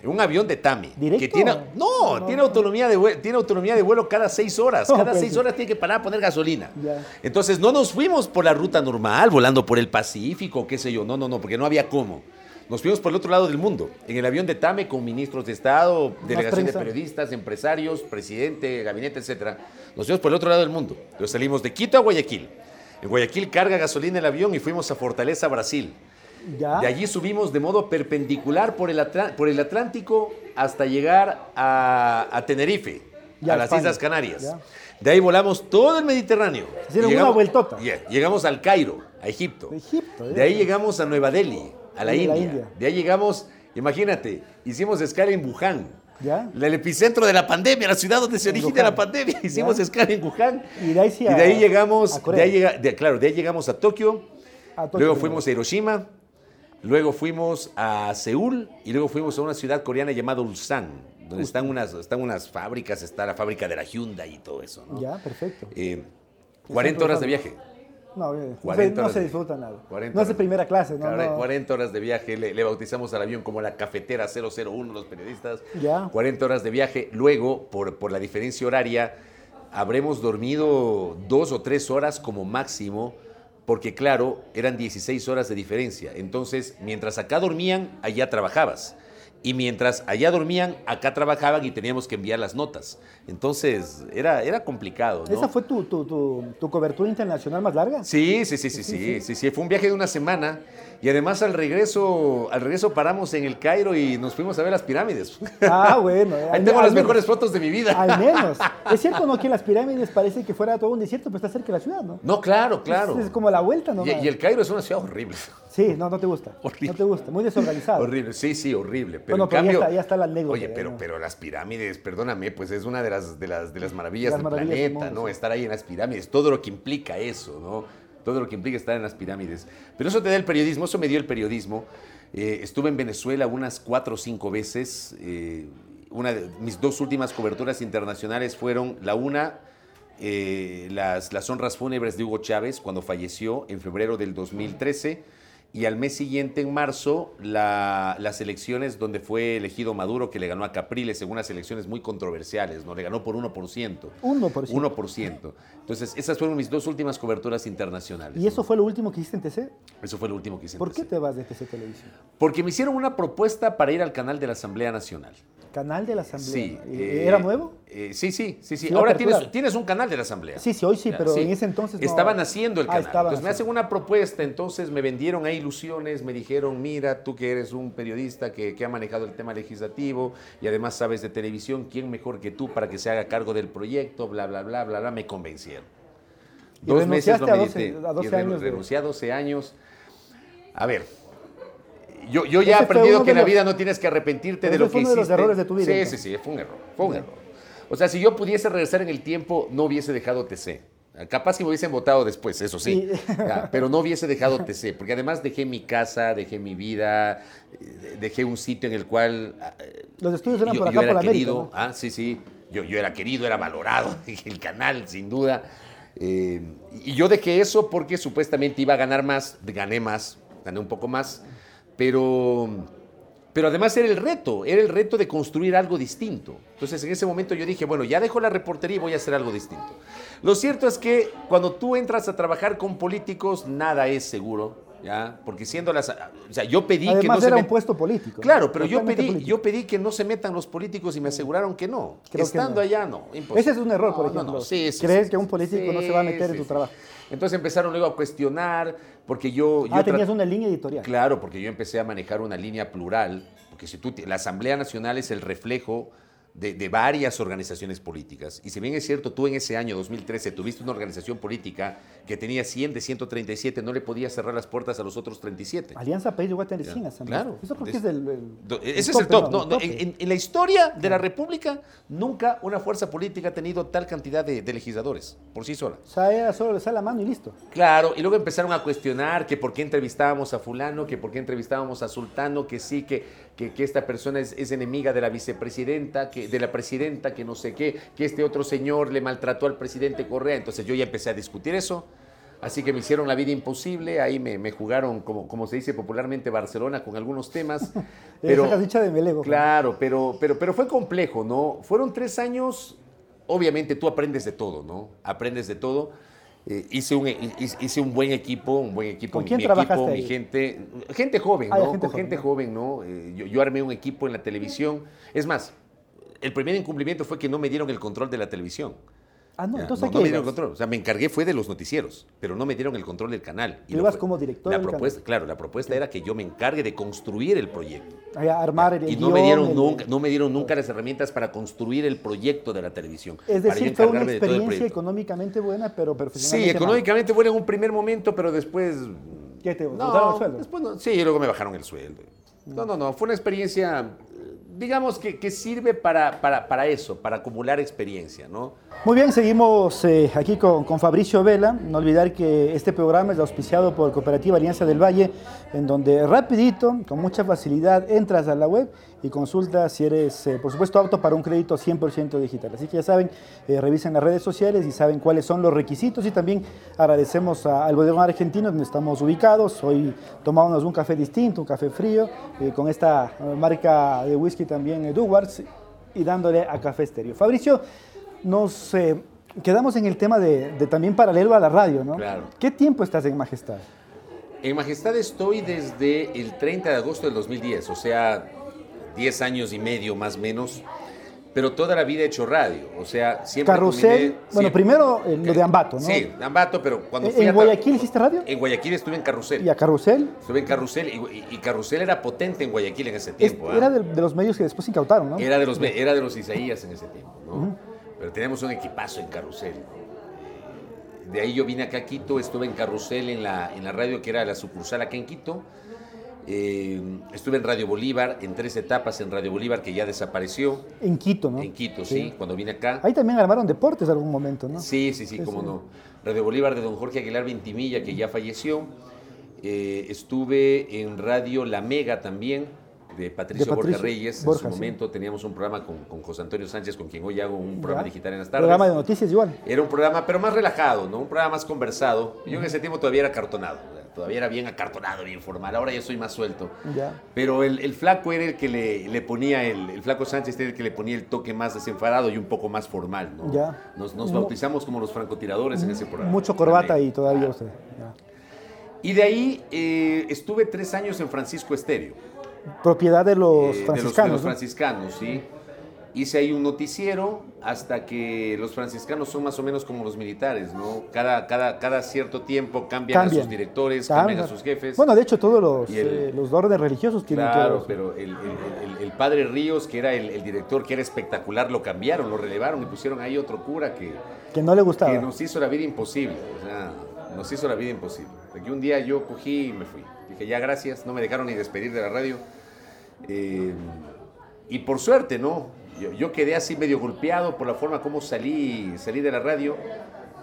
Un avión de TAMI. ¿Directo? Que tiene, no, No, tiene, no. autonomía de vuelo, tiene autonomía de vuelo cada seis horas. Cada seis sí. horas tiene que parar a poner gasolina. Ya. Entonces no nos fuimos por la ruta normal, volando por el Pacífico, qué sé yo. No, no, no, porque no había cómo. Nos fuimos por el otro lado del mundo, en el avión de TAME con ministros de Estado, delegación de periodistas, empresarios, presidente, gabinete, etcétera. Nos fuimos por el otro lado del mundo. Entonces salimos de Quito a Guayaquil. En Guayaquil carga gasolina el avión y fuimos a Fortaleza, Brasil. Ya. De allí subimos de modo perpendicular por el, por el Atlántico hasta llegar a, a Tenerife, Ya, a las España. Islas Canarias. Ya. De ahí volamos todo el Mediterráneo. Hicieron Y una vueltota. Yeah, llegamos al Cairo, a Egipto. Egipto, De ahí llegamos a Nueva Delhi, a la, De la India. De ahí llegamos, imagínate, hicimos escala en Wuhan. Ya. El epicentro de la pandemia, la ciudad donde se En origina la pandemia. Hicimos Ya. escala en Wuhan. Y de ahí sí Y a- de ahí llegamos, a de ahí llega- de- claro, de ahí llegamos a Tokio, A Tokio luego fuimos a Hiroshima, luego fuimos a Seúl y luego fuimos a una ciudad coreana llamada Ulsan, donde están unas, están unas fábricas, está la fábrica de la Hyundai y todo eso. ¿no? Ya, perfecto. Eh, 40 horas de viaje. No, bien, no se- 40 no horas se de- disfruta nada. 40 no es de primera clase, ¿no? Cuare- no. 40 horas de viaje, le, le bautizamos al avión como la cafetera 001, los periodistas. Ya. 40 horas de viaje. Luego, por, por la diferencia horaria, habremos dormido dos o tres horas como máximo, porque claro, eran 16 horas de diferencia. Entonces, mientras acá dormían, allá trabajabas. Y mientras allá dormían, acá trabajaban y teníamos que enviar las notas. Entonces, era, era complicado. ¿no? ¿Esa fue tu, tu, tu, tu cobertura internacional más larga? Sí, sí, sí, sí, sí, sí, sí, Fue un viaje de una semana y además al regreso, al regreso paramos en el Cairo y nos fuimos a ver las pirámides. Ah, bueno. Ahí tengo las mejores fotos de mi vida. Al menos. Es cierto, ¿no? Que las pirámides parece que fuera todo un desierto, pero está cerca de la ciudad, ¿no? No, claro, claro. Es, es como la vuelta, ¿no? Y, y el Cairo es una ciudad horrible. Sí, no, no te gusta. Horrible. No te gusta. Muy desorganizado. Horrible, sí, sí, horrible. Pero Bueno, en pero ya cambio, está- ya está la anécdota, Oye, ya, pero, ¿no? pero las pirámides, perdóname, pues es una de las, de las, de las maravillas Las del maravillas del planeta, mundo, ¿no? sí. Estar ahí en las pirámides, todo lo que implica eso, ¿no? Todo lo que implica estar en las pirámides. Pero eso te da el periodismo, eso me dio el periodismo. Eh, estuve en Venezuela unas cuatro o cinco veces. eh, una de mis dos últimas coberturas internacionales fueron la una eh, las, las honras fúnebres de Hugo Chávez cuando falleció en febrero del 2013 y al mes siguiente, en marzo, la- las elecciones donde fue elegido Maduro, que le ganó a Capriles en unas elecciones muy controversiales, ¿no? Le ganó por 1%. 1%. 1%. Entonces, esas fueron mis dos últimas coberturas internacionales. ¿Y eso ¿no? fue lo último que hiciste en TC? Eso fue lo último que hice. en ¿Por qué TC. te vas de TC Televisión? Porque me hicieron una propuesta para ir al canal de la Asamblea Nacional. Canal de la Asamblea. Sí. ¿Eh, ¿Era nuevo? eh, sí, sí, sí, sí. Ahora tienes, tienes un canal de la Asamblea. Sí, sí, hoy sí, pero en ese entonces no. Estaban haciendo el Ah, canal. entonces me hacen una propuesta, entonces me vendieron ahí ilusiones, me dijeron, mira, tú que eres un periodista que, que ha manejado el tema legislativo y además sabes de televisión, ¿quién mejor que tú para que se haga cargo del proyecto? Bla, bla, bla, bla, bla. Me convencieron. ¿Y renunciaste a 12 medité a 12 y de- Renuncié a 12 años. A ver, yo, yo ya he fue aprendido que en la vida no tienes que arrepentirte de lo fue que uno de los hiciste. errores de tu vida, Sí, sí, entonces. sí, fue un error. Fue un error. O sea, si yo pudiese regresar en el tiempo, no hubiese dejado TC. Capaz que me hubiesen votado después, eso sí. Sí. Ya, pero no hubiese dejado TC, porque además dejé mi casa, dejé mi vida, eh, dejé un sitio en el cual eh, Los estudios eran yo, por acá, yo era por América, querido. ¿no? Ah, sí, sí. Yo, yo era querido, era valorado, el canal, sin duda. Eh, y yo dejé eso porque supuestamente iba a ganar más, gané más, gané un poco más, pero, pero además era el reto, era el reto de construir algo distinto. Entonces en ese momento yo dije, bueno, ya dejo la reportería y voy a hacer algo distinto. Lo cierto es que cuando tú entras a trabajar con políticos, nada es seguro, ¿ya? Porque siendo las... O sea, yo pedí que no Además se era un puesto político. Claro, pero yo pedí, político. yo pedí que no se metan los políticos y me aseguraron que no. Creo que Estando no. allá, no. imposible. Ese es un error, por No, no, ejemplo. no, sí, sí, Creer sí, que un político no se va a meter en tu trabajo. Entonces empezaron luego a cuestionar, porque yo... Ah, tenías una línea editorial. Claro, porque yo empecé a manejar una línea plural, porque si tú, la Asamblea Nacional es el reflejo de, de varias organizaciones políticas. Y si bien es cierto, tú en ese año 2013 tuviste una organización política que tenía 100 de 137, no le podías cerrar las puertas a los otros 37. Alianza País de Guatemala Ya, 100 asambleas. claro. Eso creo que Es- es el, el- Ese es el top. No, no, tope. en, en- en la historia de la República, nunca una fuerza política ha tenido tal cantidad de, de legisladores por sí sola. O sea, era solo le sale la mano y listo. Claro, y luego empezaron a cuestionar que por qué entrevistábamos a fulano, que por qué entrevistábamos a sultano, que sí, que, que, que esta persona es, es enemiga de la vicepresidenta, que, de la presidenta, que no sé qué, que este otro señor le maltrató al presidente Correa. Entonces yo ya empecé a discutir eso. Así que me hicieron la vida imposible, ahí me, me jugaron, como, como se dice popularmente, Barcelona con algunos temas. Esa casicha de Melego. Claro, pero, pero, pero fue complejo, ¿no? Fueron tres años, obviamente tú aprendes de todo, ¿no? Aprendes de todo. Eh, hice, un, hice un buen equipo, un buen equipo. ¿Con mi- quién mi trabajaste equipo, ahí? mi gente, gente joven, Ah, ¿no? gente Con joven, gente ¿no? joven, ¿no? Eh, yo, yo armé un equipo en la televisión. Es más, el primer incumplimiento fue que no me dieron el control de la televisión. Ah, no, Ya, entonces no, ¿a no me dieron el control. O sea, me encargué fue de los noticieros, pero no me dieron el control del canal. Lo ibas como director la del propuesta, canal. Claro, la propuesta era que yo me encargue de construir el proyecto. Ahí a armar el Y no guion, me, dieron el- nunca, no me dieron nunca las herramientas para construir el proyecto de la televisión. Es decir, fue una de el experiencia económicamente buena, pero Sí, profesionalmente mala. económicamente bueno en un primer momento, pero después... ¿Qué te No, el sueldo? después no, sí, luego me bajaron el sueldo. No, no, no, fue una experiencia, digamos, que, sirve para, para, para eso, para acumular experiencia, ¿no? Muy bien, seguimos eh, aquí con, con Fabricio Vela. No olvidar que este programa es auspiciado por Cooperativa Alianza del Valle, en donde rapidito, con mucha facilidad, entras a la web y consultas si eres, eh, por supuesto, apto para un crédito 100% digital. Así que ya saben, eh, revisen las redes sociales y saben cuáles son los requisitos. Y también agradecemos a- al bodegón argentino donde estamos ubicados. Hoy tomamos un café distinto, un café frío, eh, con esta marca de whisky también, Duwards, y dándole a Café Estéreo. Fabricio, nos quedamos en el tema de, de también paralelo a la radio, ¿no? Claro. ¿Qué tiempo estás en Majestad? En Majestad estoy desde el 30 de agosto del 2010, o sea, 10 años y medio más o menos, pero toda la vida he hecho radio. O sea, siempre. Carrusel, combiné- bueno, primero eh, lo de Ambato, ¿no? Sí, Ambato, pero cuando fui ¿En a Guayaquil hiciste radio? En Guayaquil estuve en Carrusel. ¿Y a Carrusel? Estuve en Carrusel y, y- y Carrusel era potente en Guayaquil en ese Es- tiempo. ¿ah? era de, de los medios que después incautaron, ¿no? Era de los, era de los Isaías en ese tiempo, ¿no? Pero teníamos un equipazo en Carrusel. De ahí yo vine acá a Quito, estuve en Carrusel en la, en la radio que era la sucursal acá en Quito. Eh, estuve en Radio Bolívar, en tres etapas en Radio Bolívar que ya desapareció. En Quito, ¿no? En Quito, sí, cuando vine acá. Ahí también armaron deportes en algún momento, ¿no? Sí, sí, sí, cómo no. Radio Bolívar de don Jorge Aguilar Ventimilla, que ya falleció. Eh, estuve en Radio La Mega también, de Patricio, De Patricio Borja Reyes. Borja, en su momento teníamos un programa con, con José Antonio Sánchez, con quien hoy hago un programa Ya. digital en las tardes. Programa de noticias igual. Era un programa, pero más relajado, ¿no? Un programa más conversado. Yo en ese tiempo todavía era acartonado. Todavía era bien acartonado, bien formal. Ahora ya soy más suelto. Ya. Pero el, el flaco era el que le, le ponía, el, el flaco Sánchez era el que le ponía el toque más desenfadado y un poco más formal, ¿no? Ya. Nos, nos bautizamos como los francotiradores en ese programa. Mucho corbata y todavía usted. ya. Y de ahí eh, estuve tres años en Francisco Estéreo. Propiedad de los eh, de los- franciscanos. De los, ¿no? franciscanos, sí. Hice ahí un noticiero hasta que los franciscanos son más o menos como los militares, ¿no? Cada, cada, cada cierto tiempo cambian, a sus directores, cambian a sus jefes. Bueno, de hecho, todos los, el- eh, los órdenes religiosos tienen Claro, pero el, el- padre Ríos, que era el, director, que era espectacular, lo cambiaron, lo relevaron y pusieron ahí otro cura que, Que no le gustaba. que nos hizo la vida imposible. O sea, nos hizo la vida imposible. Que un día yo cogí y me fui. Dije, ya gracias, no me dejaron ni despedir de la radio. Eh, y por suerte, ¿no? Yo, quedé así medio golpeado por la forma como salí, salí de la radio.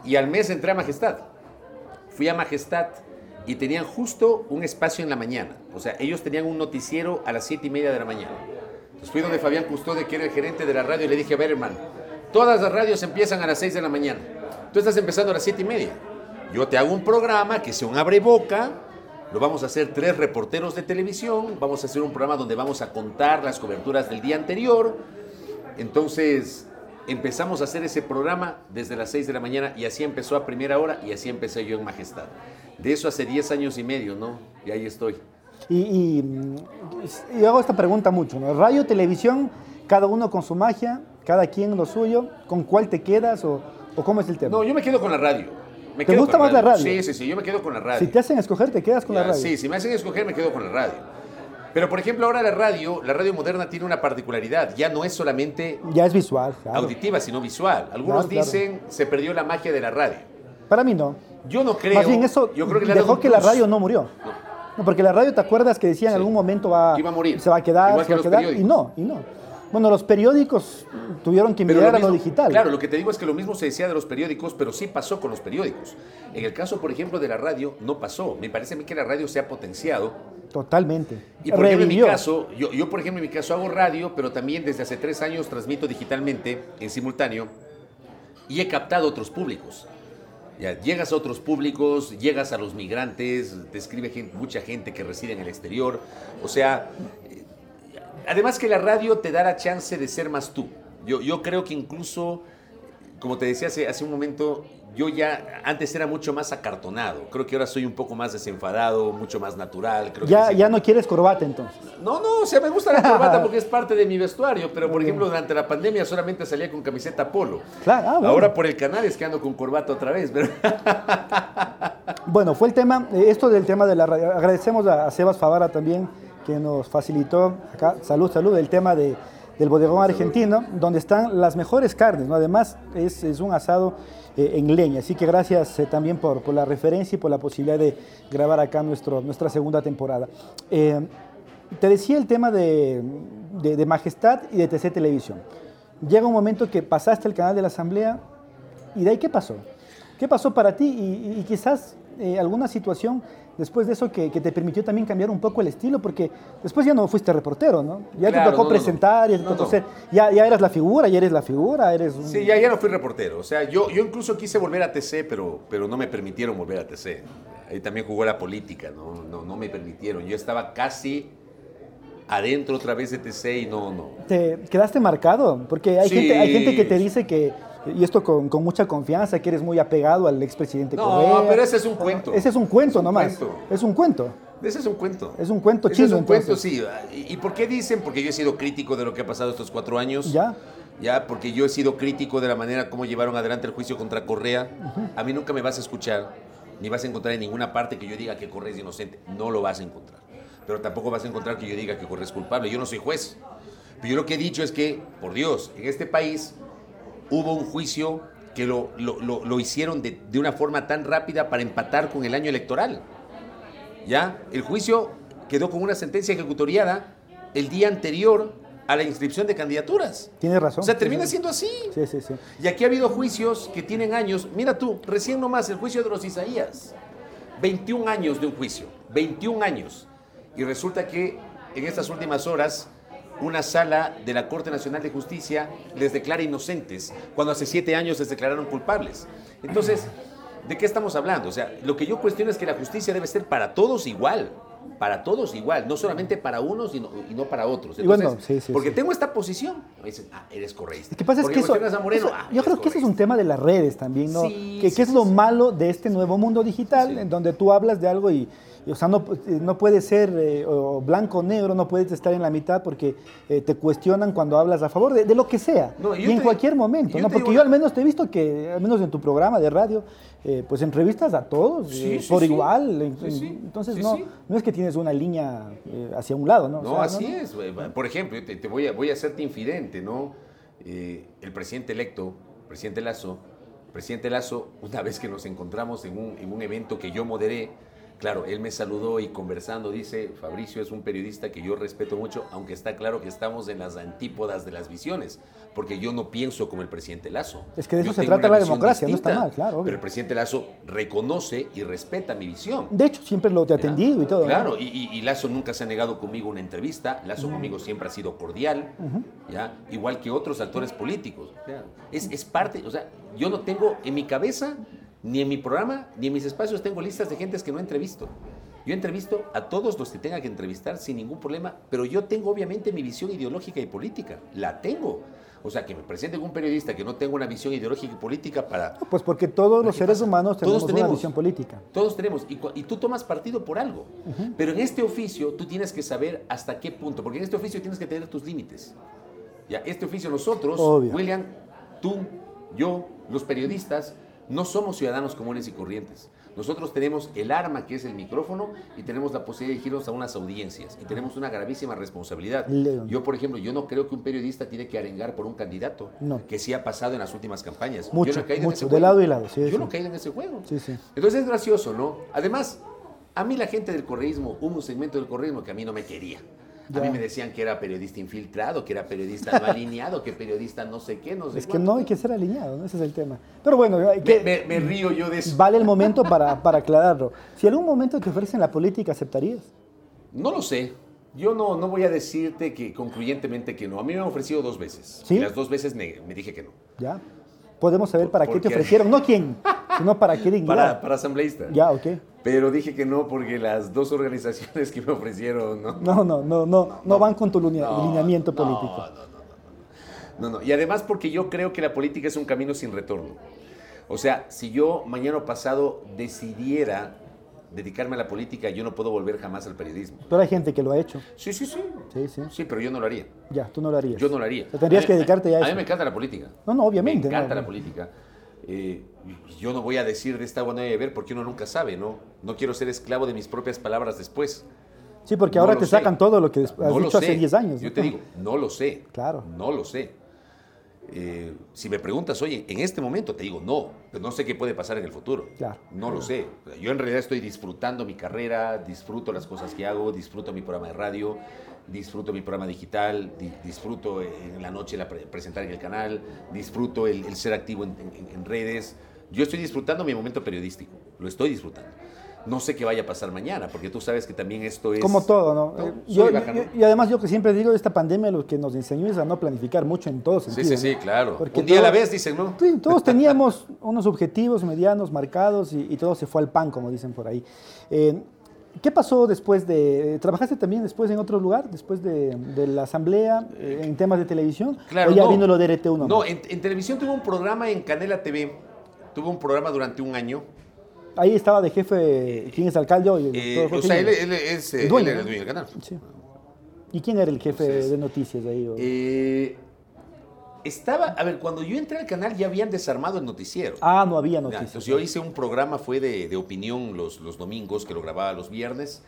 Y al mes entré a Majestad. Fui a Majestad y tenían justo un espacio en la mañana. O sea, ellos tenían un noticiero a las siete y media de la mañana. Entonces fui donde Fabián Custode, que era el gerente de la radio, y le dije, a ver, hermano, todas las radios empiezan a las 6 de la mañana. Tú estás empezando a las siete y media. Yo te hago un programa que sea un abre boca. Lo vamos a hacer tres reporteros de televisión. Vamos a hacer un programa donde vamos a contar las coberturas del día anterior. Entonces empezamos a hacer ese programa desde las 6 de la mañana y así empezó a primera hora y así empecé yo en Majestad. De eso hace 10 años y medio, ¿no? Y ahí estoy. Y, y, y hago esta pregunta mucho, ¿no? Radio, televisión, cada uno con su magia, cada quien lo suyo, ¿con cuál te quedas o, o cómo es el tema? No, yo me quedo con la radio. Me ¿Te gusta más la radio? Sí, sí, sí, yo me quedo con la radio. si te hacen escoger, te quedas con la radio. Sí, si me hacen escoger, me quedo con la radio. Pero, por ejemplo, ahora la radio, la radio moderna tiene una particularidad. Ya no es solamente Ya es visual, claro. auditiva, sino visual. Algunos Claro, claro. dicen se perdió la magia de la radio. Para mí no. Yo no creo. Más bien eso yo creo que dejó que la radio no murió. No, porque la radio, ¿te acuerdas que decía en Sí. algún momento va, iba a morir. se va a quedar, Igual se que va a quedar? Y no, y no. Bueno, los periódicos tuvieron que Pero migrar a lo digital. Claro, lo que te digo es que lo mismo se decía de los periódicos, pero sí pasó con los periódicos. En el caso, por ejemplo, de la radio, no pasó. Me parece a mí que la radio se ha potenciado. Totalmente. Y por ejemplo, en mi Revivió. caso, yo, yo, por ejemplo, en mi caso hago radio, pero también desde hace tres años transmito digitalmente, en simultáneo, y he captado otros públicos. Ya, llegas a otros públicos, llegas a los migrantes, te escribe gente- mucha gente que reside en el exterior. O sea, además que la radio te da la chance de ser más tú. Yo, yo creo que incluso, como te decía hace, hace un momento, yo ya antes era mucho más acartonado. Creo que ahora soy un poco más desenfadado, mucho más natural. Creo Ya, ya no quieres corbata entonces. No, no, o sea, me gusta la corbata porque es parte de mi vestuario, pero por ejemplo, durante la pandemia solamente salía con camiseta polo. Claro, ah, bueno. Ahora por el canal es que ando con corbata otra vez, pero Bueno, fue el tema, eh, esto del tema de la radio. Agradecemos a, a Sebas Favara también, que nos facilitó acá, salud, salud, el tema de, del bodegón argentino, donde están las mejores carnes, ¿no? Además, es, es un asado eh, en leña. Así que gracias eh, también por, por la referencia y por la posibilidad de grabar acá nuestro, nuestra segunda temporada. Eh, te decía el tema de, de- de Majestad y de TC Televisión. Llega un momento que pasaste el canal de la Asamblea y de ahí, ¿qué pasó? ¿Qué pasó para ti? Y, y- y quizás eh, alguna situación después de eso que, que te permitió también cambiar un poco el estilo, porque después ya no fuiste reportero, ¿no? Ya Claro, te tocó no, no, no. presentar, ya te No, tocó no. ser, ya, ya eras la figura, ya eres la figura, eres un... sí, ya, ya no fui reportero. O sea, yo, yo incluso quise volver a TC, pero, pero no me permitieron volver a TC. Ahí también jugó la política, ¿no? No, no me permitieron. Yo estaba casi adentro otra vez de TC y no, no. ¿Te quedaste marcado? Porque hay, Sí. gente, hay gente que te dice que, y esto con, con mucha confianza, que eres muy apegado al expresidente No, Correa. pero ese es un cuento. Ese es un cuento Es un nomás. cuento. Es un cuento. Ese es un cuento. Es un cuento Ese chino, Es un cuento, sí. ¿Y y por qué dicen? Porque yo he sido crítico de lo que ha pasado estos cuatro años. Ya. Ya, porque yo he sido crítico de la manera como llevaron adelante el juicio contra Correa. A mí nunca me vas a escuchar, ni vas a encontrar en ninguna parte que yo diga que Correa es inocente. No lo vas a encontrar. Pero tampoco vas a encontrar que yo diga que Correa es culpable. Yo no soy juez. Pero yo lo que he dicho es que, por Dios, en este país hubo un juicio que lo, lo- lo- lo hicieron de, de una forma tan rápida para empatar con el año electoral. ¿Ya? El juicio quedó con una sentencia ejecutoriada el día anterior a la inscripción de candidaturas. Tienes razón. O sea, termina siendo así. Sí, sí, sí. Y aquí ha habido juicios que tienen años. Mira tú, recién nomás el juicio de los Isaías. 21 años de un juicio. 21 años. Y resulta que en estas últimas horas una sala de la Corte Nacional de Justicia les declara inocentes, cuando hace siete años les declararon culpables. Entonces, ¿de qué estamos hablando? O sea, lo que yo cuestiono es que la justicia debe ser para todos igual. Para todos igual, no solamente para unos y no, y no para otros. Y bueno, Entonces, sí, sí, porque sí. tengo esta posición. Me dicen, ah, eres correísta. Que pasa es que eso, cuestionas a Moreno, eso- ah, yo creo que ese es un tema de las redes también, ¿no? Sí, que, que es lo malo de este nuevo mundo digital, en donde tú hablas de algo y, o sea, no, no puede ser eh, o blanco o negro, no puedes estar en la mitad porque eh, te cuestionan cuando hablas a favor de, de lo que sea, No, y en te- cualquier momento, ¿no? Porque digo yo al menos te he visto que, al menos en tu programa de radio, eh, pues entrevistas a todos Sí, sí, por sí. igual, entonces no, no es que tienes una línea eh, hacia un lado, ¿no? O No, sea, así es. Por ejemplo, te, te voy, a, voy a hacerte infidente, ¿no? El presidente electo, presidente Lazo, presidente Lazo, una vez que nos encontramos en un, en un evento que yo moderé, claro, él me saludó y conversando dice, Fabricio es un periodista que yo respeto mucho, aunque está claro que estamos en las antípodas de las visiones, porque yo no pienso como el presidente Lazo. Es que de eso Yo se trata la democracia, no está mal, claro, obvio. Pero el presidente Lazo reconoce y respeta mi visión. De hecho, siempre lo te he atendido y todo. Claro, y, y- y Lazo nunca se ha negado conmigo una entrevista, Lazo conmigo siempre ha sido cordial, ¿ya? igual que otros actores políticos. es, es parte, o sea, yo no tengo en mi cabeza, ni en mi programa, ni en mis espacios tengo listas de gentes que no entrevisto. Yo entrevisto a todos los que tenga que entrevistar sin ningún problema, pero yo tengo obviamente mi visión ideológica y política, la tengo. O sea, que me presente un periodista que no tenga una visión ideológica y política para... Pues porque todos los ¿Qué seres pasa? humanos Todos tenemos, una tenemos. visión política. Todos tenemos, y, tú tomas partido por algo. Pero en este oficio tú tienes que saber hasta qué punto, porque en este oficio tienes que tener tus límites. Ya, este oficio nosotros, Obvio. William, tú, yo, los periodistas, no somos ciudadanos comunes y corrientes. Nosotros tenemos el arma que es el micrófono y tenemos la posibilidad de dirigirnos a unas audiencias y tenemos una gravísima responsabilidad. Yo, por ejemplo, yo no creo que un periodista tiene que arengar por un candidato No. que sí ha pasado en las últimas campañas. yo Mucho, no he caído mucho, en ese de juego. lado y lado, sí, yo sí. no he caído en ese juego. Sí. Entonces es gracioso, ¿no? Además, a mí la gente del correísmo, hubo un segmento del correísmo que a mí no me quería. A mí me decían que era periodista infiltrado, que era periodista no alineado, que periodista no sé qué, no sé Es que no hay que ser alineado, ¿no? ese es el tema. Pero bueno, Me, que- me- me río yo de eso. vale el momento para, para aclararlo. Si algún momento te ofrecen la política, ¿aceptarías? No lo sé. Yo no, no voy a decirte que concluyentemente que no. A mí me han ofrecido dos veces. ¿Sí? Y las dos veces me, me dije que no. ¿Ya? Podemos saber para qué te ofrecieron, no quién, sino para qué dignidad. Para, para asambleísta. Ya, ok. Pero dije que no porque las dos organizaciones que me ofrecieron, ¿no? No, no, no, no, no, van con tu lineamiento político. No, no, no, no, no. No, Y además porque yo creo que la política es un camino sin retorno. O sea, si yo mañana pasado decidiera dedicarme a la política, yo no puedo volver jamás al periodismo. Pero hay gente que lo ha hecho. Sí, sí, sí. Sí, sí. Sí, pero yo no lo haría. Ya, tú no lo harías. Yo no lo haría. Tendrías A que dedicarte a A mí eso. me encanta la política. No, no, obviamente, Me encanta la política. Eh, yo no voy a decir de esta buena de ver porque uno nunca sabe, ¿no? No quiero ser esclavo de mis propias palabras después. Sí, porque No ahora te sé. sacan todo lo que has No lo dicho hace sé. 10 años. Yo ¿no? te digo, no lo sé. Claro. No lo sé. Eh, si me preguntas, oye, en este momento te digo no, pero no sé qué puede pasar en el futuro. Claro. No lo sé. Yo en realidad estoy disfrutando mi carrera, disfruto las cosas que hago, disfruto mi programa de radio, disfruto mi programa digital, di- disfruto en la noche la pre- presentar en el canal, disfruto el, el ser activo en, en- en redes. Yo estoy disfrutando mi momento periodístico, lo estoy disfrutando. No sé qué vaya a pasar mañana, porque tú sabes que también esto es... Como todo, ¿no? ¿no? Eh, Yo, yo- y además yo que siempre digo, esta pandemia lo que nos enseñó es a no planificar mucho en todos Sí, sentidos. sí, sí, ¿no? claro. Porque Un día a la vez, dicen, ¿no? Sí, todos teníamos unos objetivos medianos marcados y, y todo se fue al pan, como dicen por ahí. Eh, ¿Qué pasó después de... ¿Trabajaste también después en otro lugar, después de, de la asamblea, eh, en temas de televisión? Claro, ¿O ya no. vino lo de RT1? No, en, en televisión tuve un programa en Canela TV. Tuve un programa durante un año Ahí estaba de jefe, ¿quién es alcalde hoy? Eh, o sea, él, es eh, El dueño, él era el del canal. Sí. ¿Y quién era el jefe Entonces, de noticias ahí? Eh, estaba, a ver, cuando yo entré al canal ya habían desarmado el noticiero. ah, no había Ya, noticias. entonces yo hice un programa, fue de, de opinión los, los domingos, que lo grababa los viernes,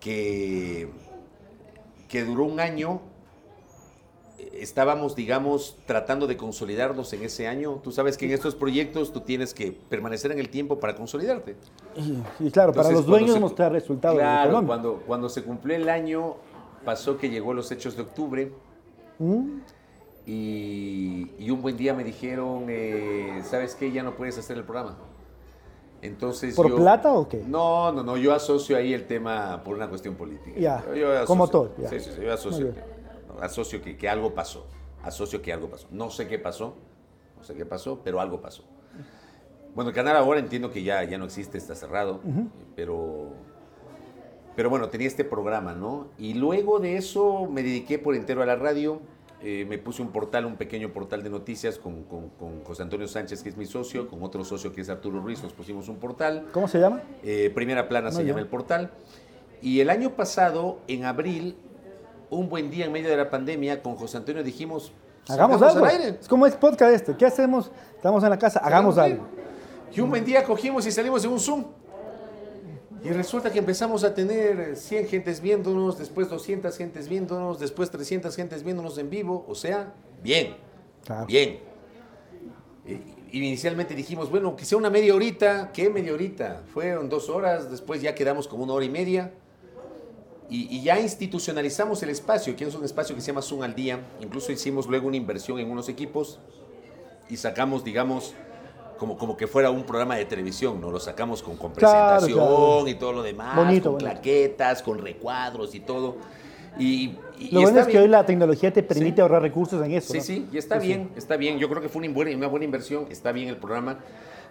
que, que duró un año. Estábamos, digamos, tratando de consolidarnos en ese año. Tú sabes que en estos proyectos tú tienes que permanecer en el tiempo para consolidarte. Y, y claro, para los dueños se- mostrar resultados Claro, cuando, cuando se cumplió el año, pasó que llegó los hechos de octubre ¿Mm? Y, y un buen día me dijeron, eh, ¿sabes qué? Ya no puedes hacer el programa. Entonces ¿Por yo- plata o qué? No, no, no, yo asocio ahí el tema por una cuestión política. Ya, Yo- yo asocio- como todo, ya. Sí, sí, sí, yo asocio, asocio que, que algo pasó. Asocio que algo pasó. No sé qué pasó, no sé qué pasó, pero algo pasó. Bueno, el canal ahora entiendo que ya, ya no existe, está cerrado, pero, pero bueno, tenía este programa, ¿no? Y luego de eso me dediqué por entero a la radio, eh, me puse un portal, un pequeño portal de noticias con, con- con José Antonio Sánchez, que es mi socio, con otro socio que es Arturo Ruiz, nos pusimos un portal. ¿Cómo se llama? Eh, Primera Plana se llama el portal. Y el año pasado, en abril, un buen día en medio de la pandemia, con José Antonio dijimos, Hagamos "Salgamos algo. al aire". Es como es podcast este. ¿Qué hacemos? Estamos en la casa, hagamos algo. Y un buen día cogimos y salimos en un Zoom. Y resulta que empezamos a tener 100 gentes viéndonos, después 200 gentes viéndonos, después 300 gentes viéndonos en vivo. O sea, bien, Claro. bien. Eh, Inicialmente dijimos, bueno, que sea una media horita. ¿Qué media horita? Fueron dos horas, después ya quedamos como una hora y media. Y, y ya institucionalizamos el espacio, que es un espacio que se llama Zoom al día. Incluso hicimos luego una inversión en unos equipos y sacamos, digamos, como, como que fuera un programa de televisión, ¿no? Lo sacamos con, con presentación claro. y todo lo demás, Bonito, con bonito. claquetas, con recuadros y todo. Y, y- Lo y bueno es que bien. hoy la tecnología te permite Sí. ahorrar recursos en eso. Sí, ¿no? sí, y está Sí, sí. bien, está bien. Yo creo que fue una buena, una buena inversión, está bien el programa.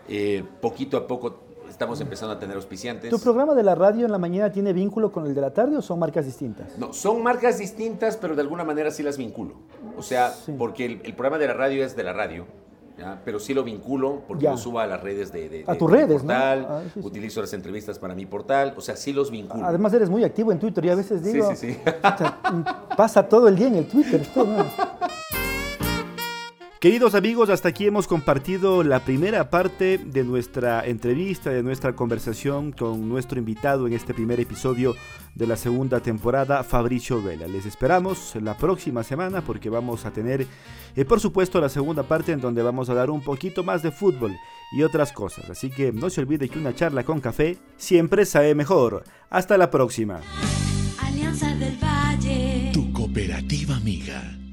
Eh, poquito a poco estamos empezando a tener auspiciantes. ¿Tu programa de la radio en la mañana tiene vínculo con el de la tarde o son marcas distintas? No, son marcas distintas, pero de alguna manera sí las vinculo. O sea, porque el, el programa de la radio es de la radio, ¿ya? pero sí lo vinculo porque Ya. lo subo a las redes de, de- A de- tus de mi redes, ¿no? portal, Ah, sí, sí. utilizo las entrevistas para mi portal, o sea, sí los vinculo. Además eres muy activo en Twitter y a veces Sí, digo, sí, sí. pucha, pasa todo el día en el Twitter. esto, ¿no? Queridos amigos, hasta aquí hemos compartido la primera parte de nuestra entrevista, de nuestra conversación con nuestro invitado en este primer episodio de la segunda temporada, Fabricio Vela. Les esperamos la próxima semana porque vamos a tener, eh, por supuesto, la segunda parte en donde vamos a dar un poquito más de fútbol y otras cosas. Así que no se olvide que una charla con café siempre sabe mejor. Hasta la próxima. Alianza del Valle. Tu cooperativa amiga.